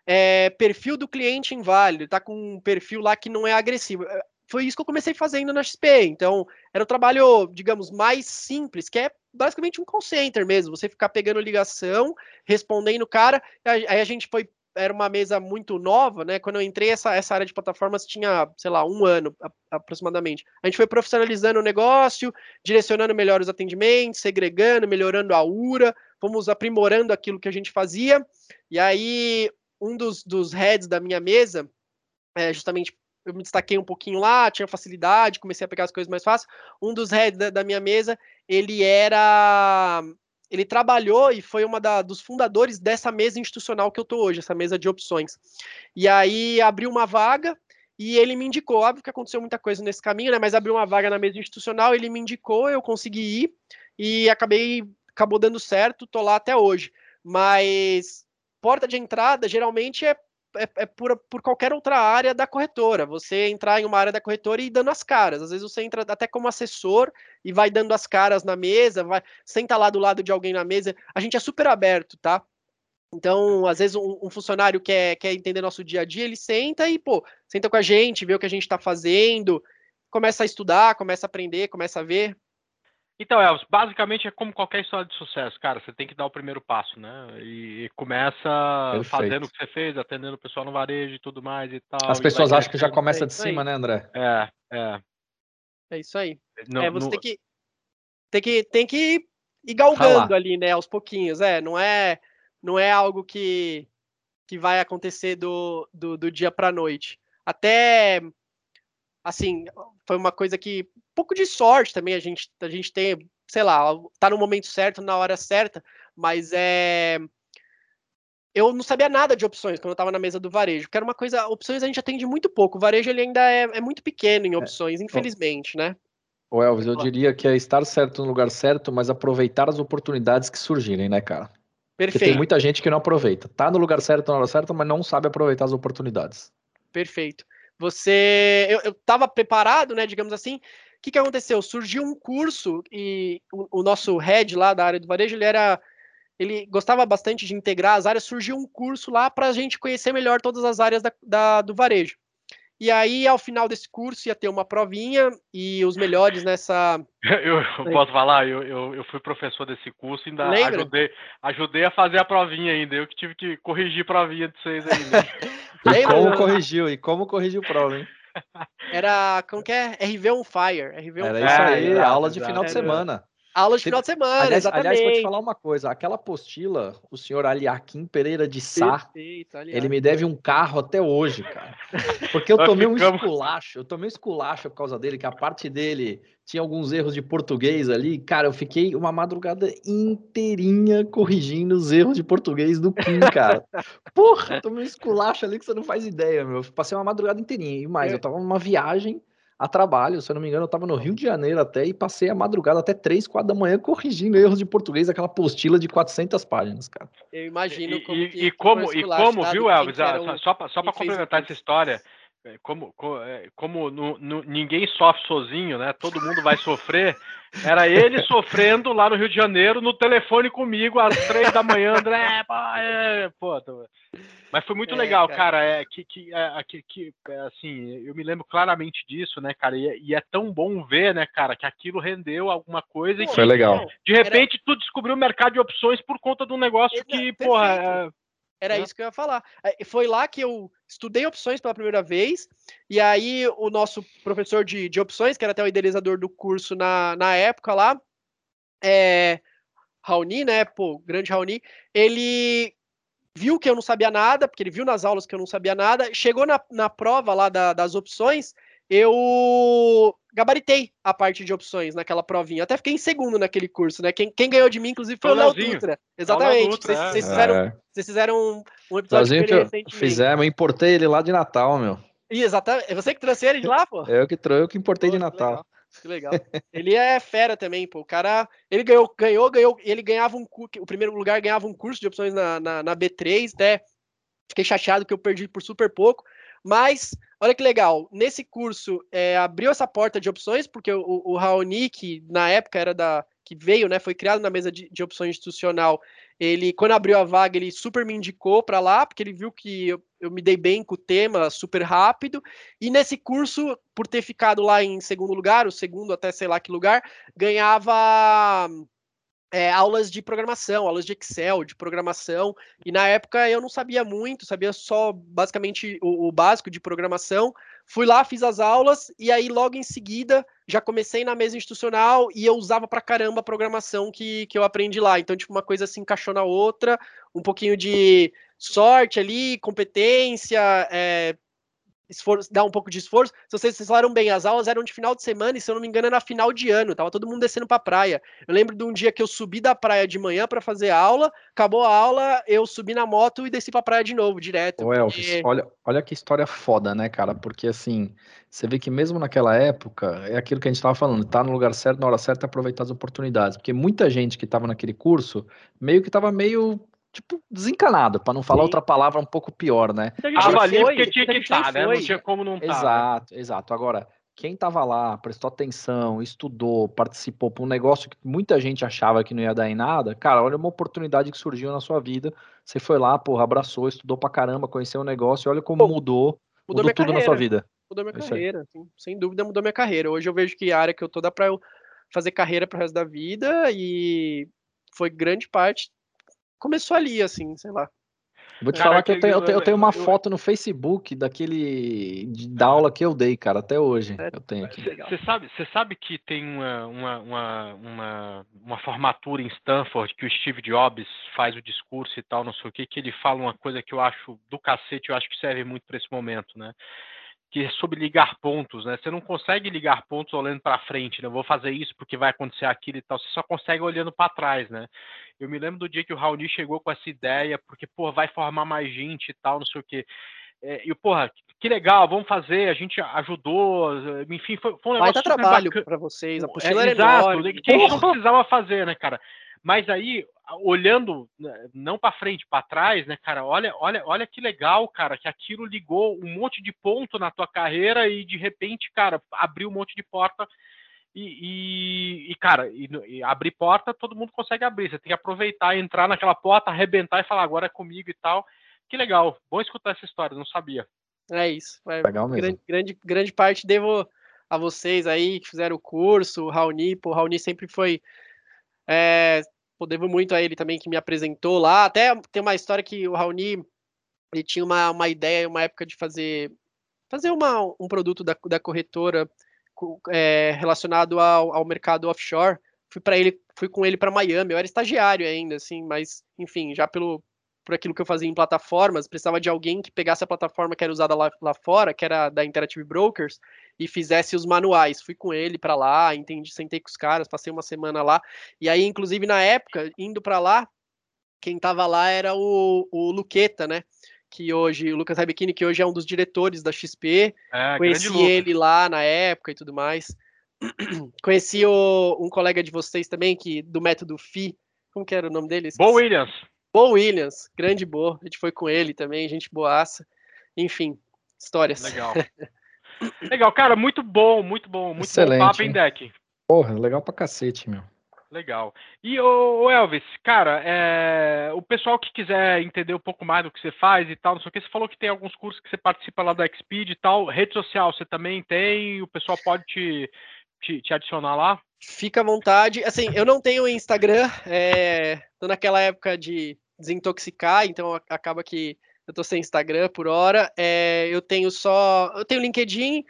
é, perfil do cliente inválido, tá com um perfil lá que não é agressivo. É, foi isso que eu comecei fazendo na XP. Então, era o trabalho, digamos, mais simples, que é basicamente um call center mesmo. Você ficar pegando ligação, respondendo o cara. Aí a gente foi. Era uma mesa muito nova, né? Quando eu entrei, essa, essa área de plataformas tinha, sei lá, um ano aproximadamente. A gente foi profissionalizando o negócio, direcionando melhor os atendimentos, segregando, melhorando a URA, fomos aprimorando aquilo que a gente fazia. E aí, um dos, dos heads da minha mesa, é, justamente eu me destaquei um pouquinho lá, tinha facilidade, comecei a pegar as coisas mais fácil. Um dos heads da, da minha mesa, ele era ele trabalhou e foi uma da, dos fundadores dessa mesa institucional que eu tô hoje, essa mesa de opções. E aí abriu uma vaga e ele me indicou. Óbvio que aconteceu muita coisa nesse caminho, né? Mas abriu uma vaga na mesa institucional, ele me indicou, eu consegui ir e acabei acabou dando certo, tô lá até hoje. Mas porta de entrada geralmente é é, é por, por, qualquer outra área da corretora. Você entrar em uma área da corretora e ir dando as caras. Às vezes você entra até como assessor e vai dando as caras na mesa, vai senta lá do lado de alguém na mesa. A gente é super aberto, tá? Então, às vezes, um, um, funcionário quer, quer entender nosso dia a dia, ele senta e, pô, senta com a gente, vê o que a gente está fazendo, começa a estudar, começa a aprender, começa a ver. Então, Elvis, basicamente é como qualquer história de sucesso, cara. Você tem que dar o primeiro passo, né? E, começa Perfeito. fazendo o que você fez, atendendo o pessoal no varejo e tudo mais e tal. As pessoas acham que já começa é de cima, aí. né, André? É, é. É isso aí. No, é, você no... tem que tem que tem que ir galgando ali, né, aos pouquinhos. É, não é não é algo que que vai acontecer do, do, do dia para noite. Até assim, foi uma coisa que pouco de sorte também a gente a gente tem, sei lá, tá no momento certo, na hora certa, mas é eu não sabia nada de opções quando eu estava na mesa do varejo, que era uma coisa, opções a gente atende muito pouco, o varejo ele ainda é, é muito pequeno em é. opções, é. infelizmente, né? O Elvis, eu diria que é estar certo no lugar certo, mas aproveitar as oportunidades que surgirem, né, cara? Perfeito. Porque tem muita gente que não aproveita. Tá no lugar certo na hora certa, mas não sabe aproveitar as oportunidades. Perfeito. Você. Eu, estava preparado, né? Digamos assim. O que, que aconteceu? Surgiu um curso e o, o nosso head lá da área do varejo, ele era. Ele gostava bastante de integrar as áreas, surgiu um curso lá para a gente conhecer melhor todas as áreas da, da, do varejo. E aí, ao final desse curso, ia ter uma provinha e os melhores nessa. Eu, eu posso falar, eu, eu, eu, fui professor desse curso e ainda ajudei, ajudei a fazer a provinha ainda. Eu que tive que corrigir a provinha de vocês ainda. e como corrigiu? E como corrigiu prova, hein? Era, como que é? RV on Fire. RV on Era Fire. isso aí, é, aula de final de semana. Aula de final de semana, aliás, exatamente. Aliás, vou te falar uma coisa. Aquela apostila, o senhor Aliakim Pereira de Sá, Perfeito, ele me deve um carro até hoje, cara. Porque eu tomei um esculacho, eu tomei um esculacho por causa dele, que a parte dele tinha alguns erros de português ali. Cara, eu fiquei uma madrugada inteirinha corrigindo os erros de português do Kim, cara. Porra, tomei um esculacho ali que você não faz ideia, meu. Passei uma madrugada inteirinha. E mais, eu tava numa viagem a trabalho. Se eu não me engano, eu estava no Rio de Janeiro até e passei a madrugada até 3, 4 da manhã corrigindo erros de português, aquela apostila de 400 páginas, cara. Eu imagino como. E, que, e como, e como viu, Elvis? Ah, só, só para complementar essa história. É, como, é, como no, no, ninguém sofre sozinho, né? Todo mundo vai sofrer. Era ele sofrendo lá no Rio de Janeiro, no telefone comigo, às três da manhã, André, pô, é, pô tô... Mas foi muito é, legal, cara. cara. é, que, que, é, que, que é, assim, eu me lembro claramente disso, né, cara? E, e, é tão bom ver, né, cara, que aquilo rendeu alguma coisa. Pô, e que, foi legal. De repente, Era... tu descobriu o mercado de opções por conta de um negócio que, porra. Era isso que eu ia falar. Foi lá que eu estudei opções pela primeira vez, e aí o nosso professor de, de opções, que era até o idealizador do curso na, na época lá, é, Raoni, né, pô, grande Raoni, ele viu que eu não sabia nada, porque ele viu nas aulas que eu não sabia nada, chegou na, na prova lá da, das opções, eu gabaritei a parte de opções naquela provinha. Até fiquei em segundo naquele curso, né? Quem, quem ganhou de mim, inclusive, foi o Léo Dutra. Exatamente. Dutra, vocês, é. vocês, fizeram, é. vocês fizeram um, um episódio recentemente. Fizemos, eu importei ele lá de Natal, meu. E exatamente. É você que trouxe ele de lá, pô? Eu que, trouxe, eu que importei pô, de Natal. Que legal. ele é fera também, pô. O cara, ele ganhou, ganhou, ganhou. Ele ganhava um o primeiro lugar ganhava um curso de opções na, na, na B3, até fiquei chateado que eu perdi por super pouco. Mas, olha que legal, nesse curso é, abriu essa porta de opções, porque o, o Raoni, que na época era da. que veio, né? Foi criado na mesa de, de opções institucional. Ele, quando abriu a vaga, ele super me indicou para lá, porque ele viu que eu, eu, me dei bem com o tema super rápido. E nesse curso, por ter ficado lá em segundo lugar, o segundo até sei lá que lugar, ganhava é, aulas de programação, aulas de Excel, de programação, e na época eu não sabia muito, sabia só basicamente o, o, básico de programação. Fui lá, fiz as aulas, e aí logo em seguida já comecei na mesa institucional e eu usava pra caramba a programação que, que eu aprendi lá. Então, tipo, uma coisa se encaixou na outra, um pouquinho de sorte ali, competência, é, esforço, dar um pouco de esforço. Se vocês falaram bem, as aulas eram de final de semana e, se eu não me engano, era final de ano. Tava todo mundo descendo pra praia. Eu lembro de um dia que eu subi da praia de manhã para fazer aula, acabou a aula, eu subi na moto e desci pra praia de novo, direto. Ô, Elvis, porque... olha, olha que história foda, né, cara? Porque assim, você vê que mesmo naquela época, é aquilo que a gente tava falando, tá no lugar certo, na hora certa, aproveitar as oportunidades. Porque muita gente que tava naquele curso, meio que tava meio tipo, desencanado, para não falar Sim. outra palavra um pouco pior, né? Tava ali porque tinha que estar, né? Não tinha como não estar. Tá, né? Exato, exato. Agora, quem tava lá, prestou atenção, estudou, participou para um negócio que muita gente achava que não ia dar em nada, cara, olha uma oportunidade que surgiu na sua vida. Você foi lá, porra, abraçou, estudou pra caramba, conheceu o negócio, olha como Pô, mudou, mudou, mudou tudo carreira. na sua vida. Mudou minha é carreira, assim, sem dúvida mudou minha carreira. Hoje eu vejo que a área que eu tô dá pra eu fazer carreira pro resto da vida e foi grande parte começou ali, assim, sei lá. Vou te cara, falar que eu tenho, eu tenho, eu tenho uma eu... foto no Facebook daquele da aula que eu dei, cara, até hoje. É, eu tenho aqui. Você sabe, você sabe que tem uma, uma, uma, uma, uma formatura em Stanford que o Steve Jobs faz o discurso e tal, não sei o que, que ele fala uma coisa que eu acho do cacete, eu acho que serve muito para esse momento, né? que é sobre ligar pontos, né? Você não consegue ligar pontos olhando para frente, né? vou fazer isso porque vai acontecer aquilo e tal. Você só consegue olhando para trás, né? Eu me lembro do dia que o Raoni chegou com essa ideia, porque, pô, vai formar mais gente e tal, não sei o quê. É, e, porra, que legal, vamos fazer, a gente ajudou, enfim, foi, foi um negócio Vai dar trabalho para vocês, a apostila é, exato, enorme. que a gente não precisava fazer, né, cara? Mas aí, olhando né, não para frente, para trás, né, cara? Olha, olha, olha que legal, cara, que aquilo ligou um monte de ponto na tua carreira e de repente, cara, abriu um monte de porta. E, e, e cara, e, e abrir porta todo mundo consegue abrir. Você tem que aproveitar, entrar naquela porta, arrebentar e falar agora é comigo e tal. Que legal, bom escutar essa história, não sabia. É isso. É legal mesmo. Grande, grande, grande parte devo a vocês aí que fizeram o curso, o Raoni, pô, o Raoni sempre foi é, Pô, devo muito a ele também que me apresentou lá. Até tem uma história que o Raoni ele tinha uma, uma ideia, uma época de fazer fazer uma, um produto da, da corretora é, relacionado ao, ao mercado offshore. Fui para ele, fui com ele para Miami. Eu era estagiário ainda, assim, mas enfim, já pelo por aquilo que eu fazia em plataformas, precisava de alguém que pegasse a plataforma que era usada lá, lá fora, que era da Interactive Brokers, e fizesse os manuais. Fui com ele para lá, entendi, sentei com os caras, passei uma semana lá. E aí, inclusive, na época, indo para lá, quem tava lá era o, o Luqueta, né? Que hoje, o Lucas Rebekini, que hoje é um dos diretores da XP. É, Conheci ele lá na época e tudo mais. Conheci o, um colega de vocês também, que do método FI. Como que era o nome dele? Bo Williams. Bo Williams, grande Bo, a gente foi com ele também, gente boaça. Enfim, histórias. Legal. legal, cara, muito bom, muito bom, muito Excelente, bom papo, hein, Deck? Porra, legal pra cacete, meu. Legal. E o Elvis, cara, é, o pessoal que quiser entender um pouco mais do que você faz e tal, não sei o que, você falou que tem alguns cursos que você participa lá do Xpeed e tal, rede social você também tem, o pessoal pode te, te, te adicionar lá? Fica à vontade. Assim, eu não tenho Instagram, é, tô naquela época de desintoxicar, então acaba que eu tô sem Instagram por hora. É, eu tenho só. Eu tenho LinkedIn,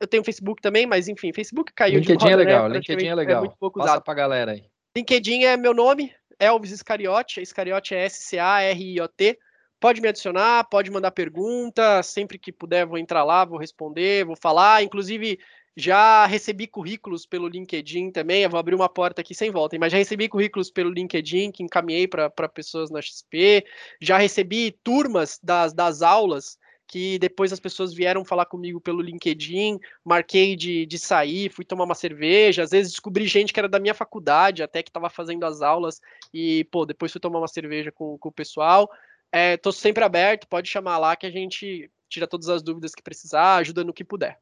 eu tenho Facebook também, mas enfim, Facebook caiu LinkedIn de moda, é né? legal, né? LinkedIn é legal. É muito pouco Passa usado. pra galera aí. LinkedIn é meu nome, Elvis Iscariote. Iscariote é S-C-A-R-I-O-T. Pode me adicionar, pode mandar pergunta, sempre que puder vou entrar lá, vou responder, vou falar. Inclusive, já recebi currículos pelo LinkedIn também. Eu vou abrir uma porta aqui sem volta, mas já recebi currículos pelo LinkedIn que encaminhei para pessoas na XP. Já recebi turmas das, das aulas que depois as pessoas vieram falar comigo pelo LinkedIn, marquei de, de sair, fui tomar uma cerveja, às vezes descobri gente que era da minha faculdade, até que estava fazendo as aulas, e, pô, depois fui tomar uma cerveja com, com o pessoal. Estou é, sempre aberto, pode chamar lá que a gente tira todas as dúvidas que precisar, ajuda no que puder.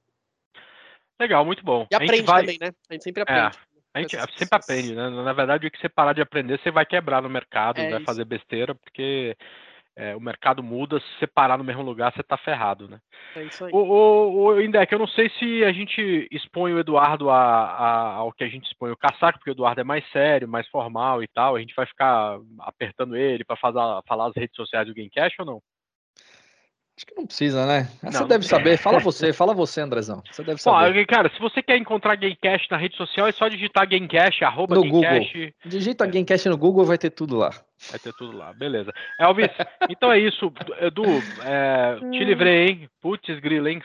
Legal, muito bom. E aprende vai... também, né? A gente sempre é, aprende. É. A gente sempre aprende, né? Na verdade, o que você parar de aprender, você vai quebrar no mercado, é vai isso. fazer besteira, porque é, o mercado muda, se você parar no mesmo lugar, você tá ferrado, né? É isso aí. O, o, Indec, eu não sei se a gente expõe o Eduardo a, a, ao que a gente expõe o Casaco, porque o Eduardo é mais sério, mais formal e tal, a gente vai ficar apertando ele para falar as redes sociais do Gamecast ou não? Acho que não precisa, né? Você deve saber. Fala você, fala você, Andrezão. Você deve saber. cara, se você quer encontrar Gamecast na rede social, é só digitar Gamecast, arroba no Gamecast. Google. Digita é. Gamecast no Google vai ter tudo lá. Vai ter tudo lá, beleza. Elvis, então é isso. Edu, é, te livrei, hein? Putz, grilo, hein?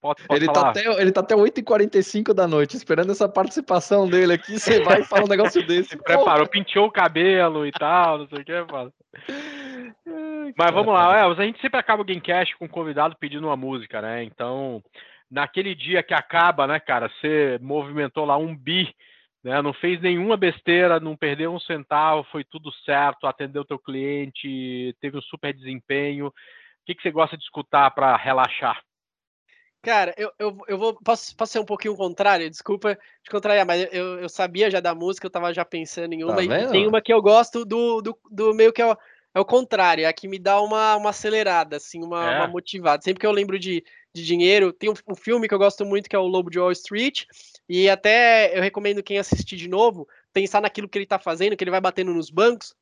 Pode, pode ele, tá falar. Tá até, ele tá até 8h45 da noite, esperando essa participação dele aqui. Você vai e fala um negócio desse. Se preparou, pintou o cabelo e tal, não sei o que, mano. Mas vamos lá, é, a gente sempre acaba o Gamecast com o convidado pedindo uma música, né? Então, naquele dia que acaba, né, cara, você movimentou lá um bi, né? Não fez nenhuma besteira, não perdeu um centavo, foi tudo certo, atendeu teu cliente, teve um super desempenho. O que, que você gosta de escutar para relaxar? Cara, eu, eu, eu vou. Posso, posso ser um pouquinho contrário? Desculpa te contrariar, mas eu, eu sabia já da música, eu tava já pensando em uma. Tá e tem uma que eu gosto do, do, do meio que é é o contrário, é a que me dá uma, uma acelerada, assim, uma, é. uma motivada. Sempre que eu lembro de, de dinheiro, tem um, um, filme que eu gosto muito que é o Lobo de Wall Street, e até eu recomendo quem assistir de novo pensar naquilo que ele tá fazendo, que ele vai batendo nos bancos,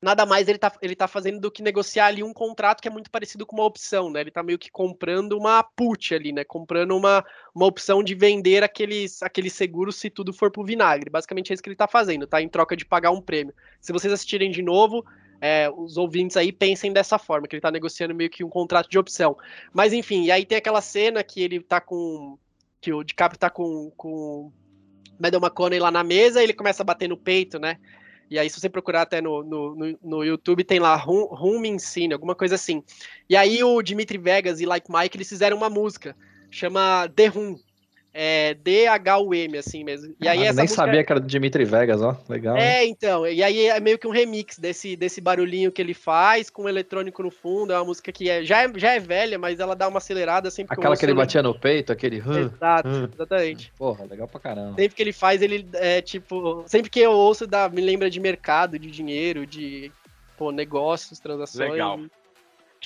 nada mais ele tá, ele tá fazendo do que negociar ali um contrato que é muito parecido com uma opção, né? Ele tá meio que comprando uma put ali, né? Comprando uma, uma opção de vender aqueles, aqueles seguros se tudo for pro vinagre. Basicamente é isso que ele tá fazendo, tá? Em troca de pagar um prêmio. Se vocês assistirem de novo, é, os ouvintes aí pensem dessa forma, que ele tá negociando meio que um contrato de opção. Mas enfim, e aí tem aquela cena que ele tá com. que o DiCaprio tá com, com Madame McConaughey lá na mesa e ele começa a bater no peito, né? E aí, se você procurar até no, no, no YouTube, tem lá Me Ensine, alguma coisa assim. E aí, o Dimitri Vegas e Like Mike, eles fizeram uma música, chama The Rum, é D-H-U-M, assim mesmo. E aí ah, essa nem música... sabia que era do Dimitri Vegas, ó. Legal. É, então. E aí é meio que um remix desse, desse barulhinho que ele faz com o eletrônico no fundo. É uma música que é, já, é, já é velha, mas ela dá uma acelerada sempre Aquela que, que ele batia no peito, aquele. Exato, exatamente. Porra, legal pra caramba. Sempre que ele faz, ele é tipo. Sempre que eu ouço, dá, me lembra de mercado, de dinheiro, de pô, negócios, transações. Legal.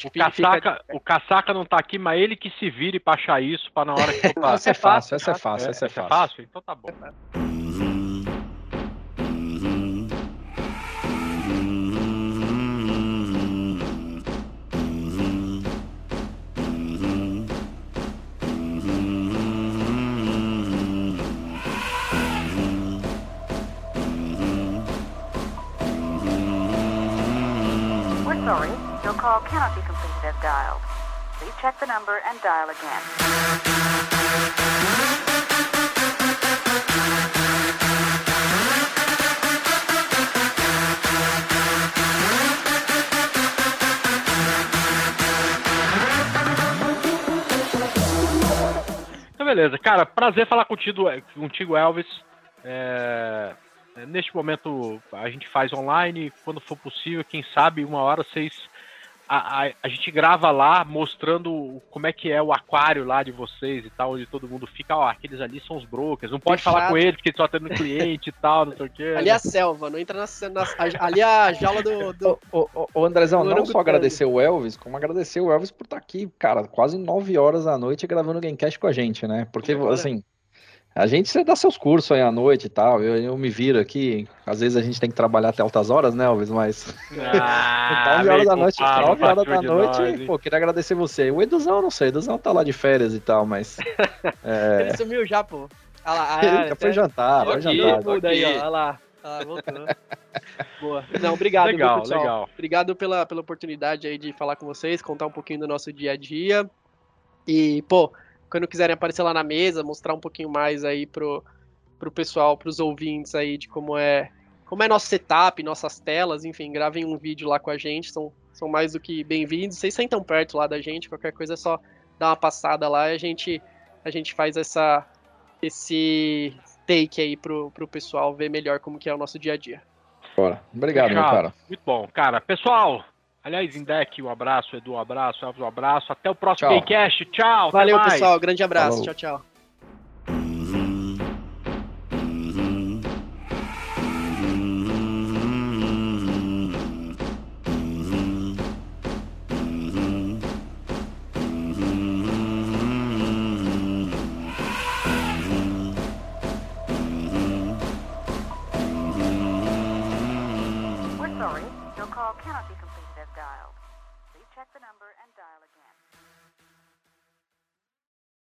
O casaca, o casaca não tá aqui, mas ele que se vire pra achar isso pra na hora que eu Essa é fácil, essa é fácil, essa é, essa é fácil. Então tá bom. sorry. Your call cannot be completed as dialed. Please check the number and dial again. Então, beleza. Cara, prazer falar contigo, contigo Elvis. É, neste momento a gente faz online, quando for possível, quem sabe uma hora vocês a, a, a, gente grava lá mostrando como é que é o aquário lá de vocês e tal, onde todo mundo fica, ó, aqueles ali são os brokers, não pode Fechado. falar com eles porque só tendo cliente e tal, não sei o quê. Ali é a selva, não entra na, na ali é a jaula do. do o, o, o Andrezão, não só agradecer o Elvis, como agradecer o Elvis por estar tá aqui, cara, quase nove horas da noite gravando o Gamecast com a gente, né? Porque, assim, a gente você dá seus cursos aí à noite e tal. Eu, eu me viro aqui. Às vezes a gente tem que trabalhar até altas horas, né, Elvis? Mas. Ah, 9 horas da noite, 9 horas da noite. Nós, pô, queria agradecer você. O Eduzão, não sei. O Eduzão tá lá de férias e tal, mas. É... Ele sumiu já, pô. Ah lá, ah, Ele já foi jantar, foi jantar. Muda aí, ó. Olha lá. Ah, voltou. Boa. Não, obrigado, legal. Legal. Obrigado pela, pela oportunidade aí de falar com vocês, contar um pouquinho do nosso dia a dia. E, pô, quando quiserem aparecer lá na mesa, mostrar um pouquinho mais aí pro, pro pessoal, pros ouvintes aí de como é como é nosso setup, nossas telas, enfim, gravem um vídeo lá com a gente, são, são mais do que bem-vindos. Vocês sentam perto lá da gente, qualquer coisa é só dar uma passada lá e a gente, a gente faz essa, esse take aí pro, pro pessoal ver melhor como que é o nosso dia a dia. Bora. Obrigado, meu cara. Muito bom. Cara, pessoal, Aliás, Indec, um abraço, Edu, um abraço, Elvis, um abraço. Até o próximo Gamecast. Tchau. Valeu, pessoal. Grande abraço. Falou. Tchau, tchau.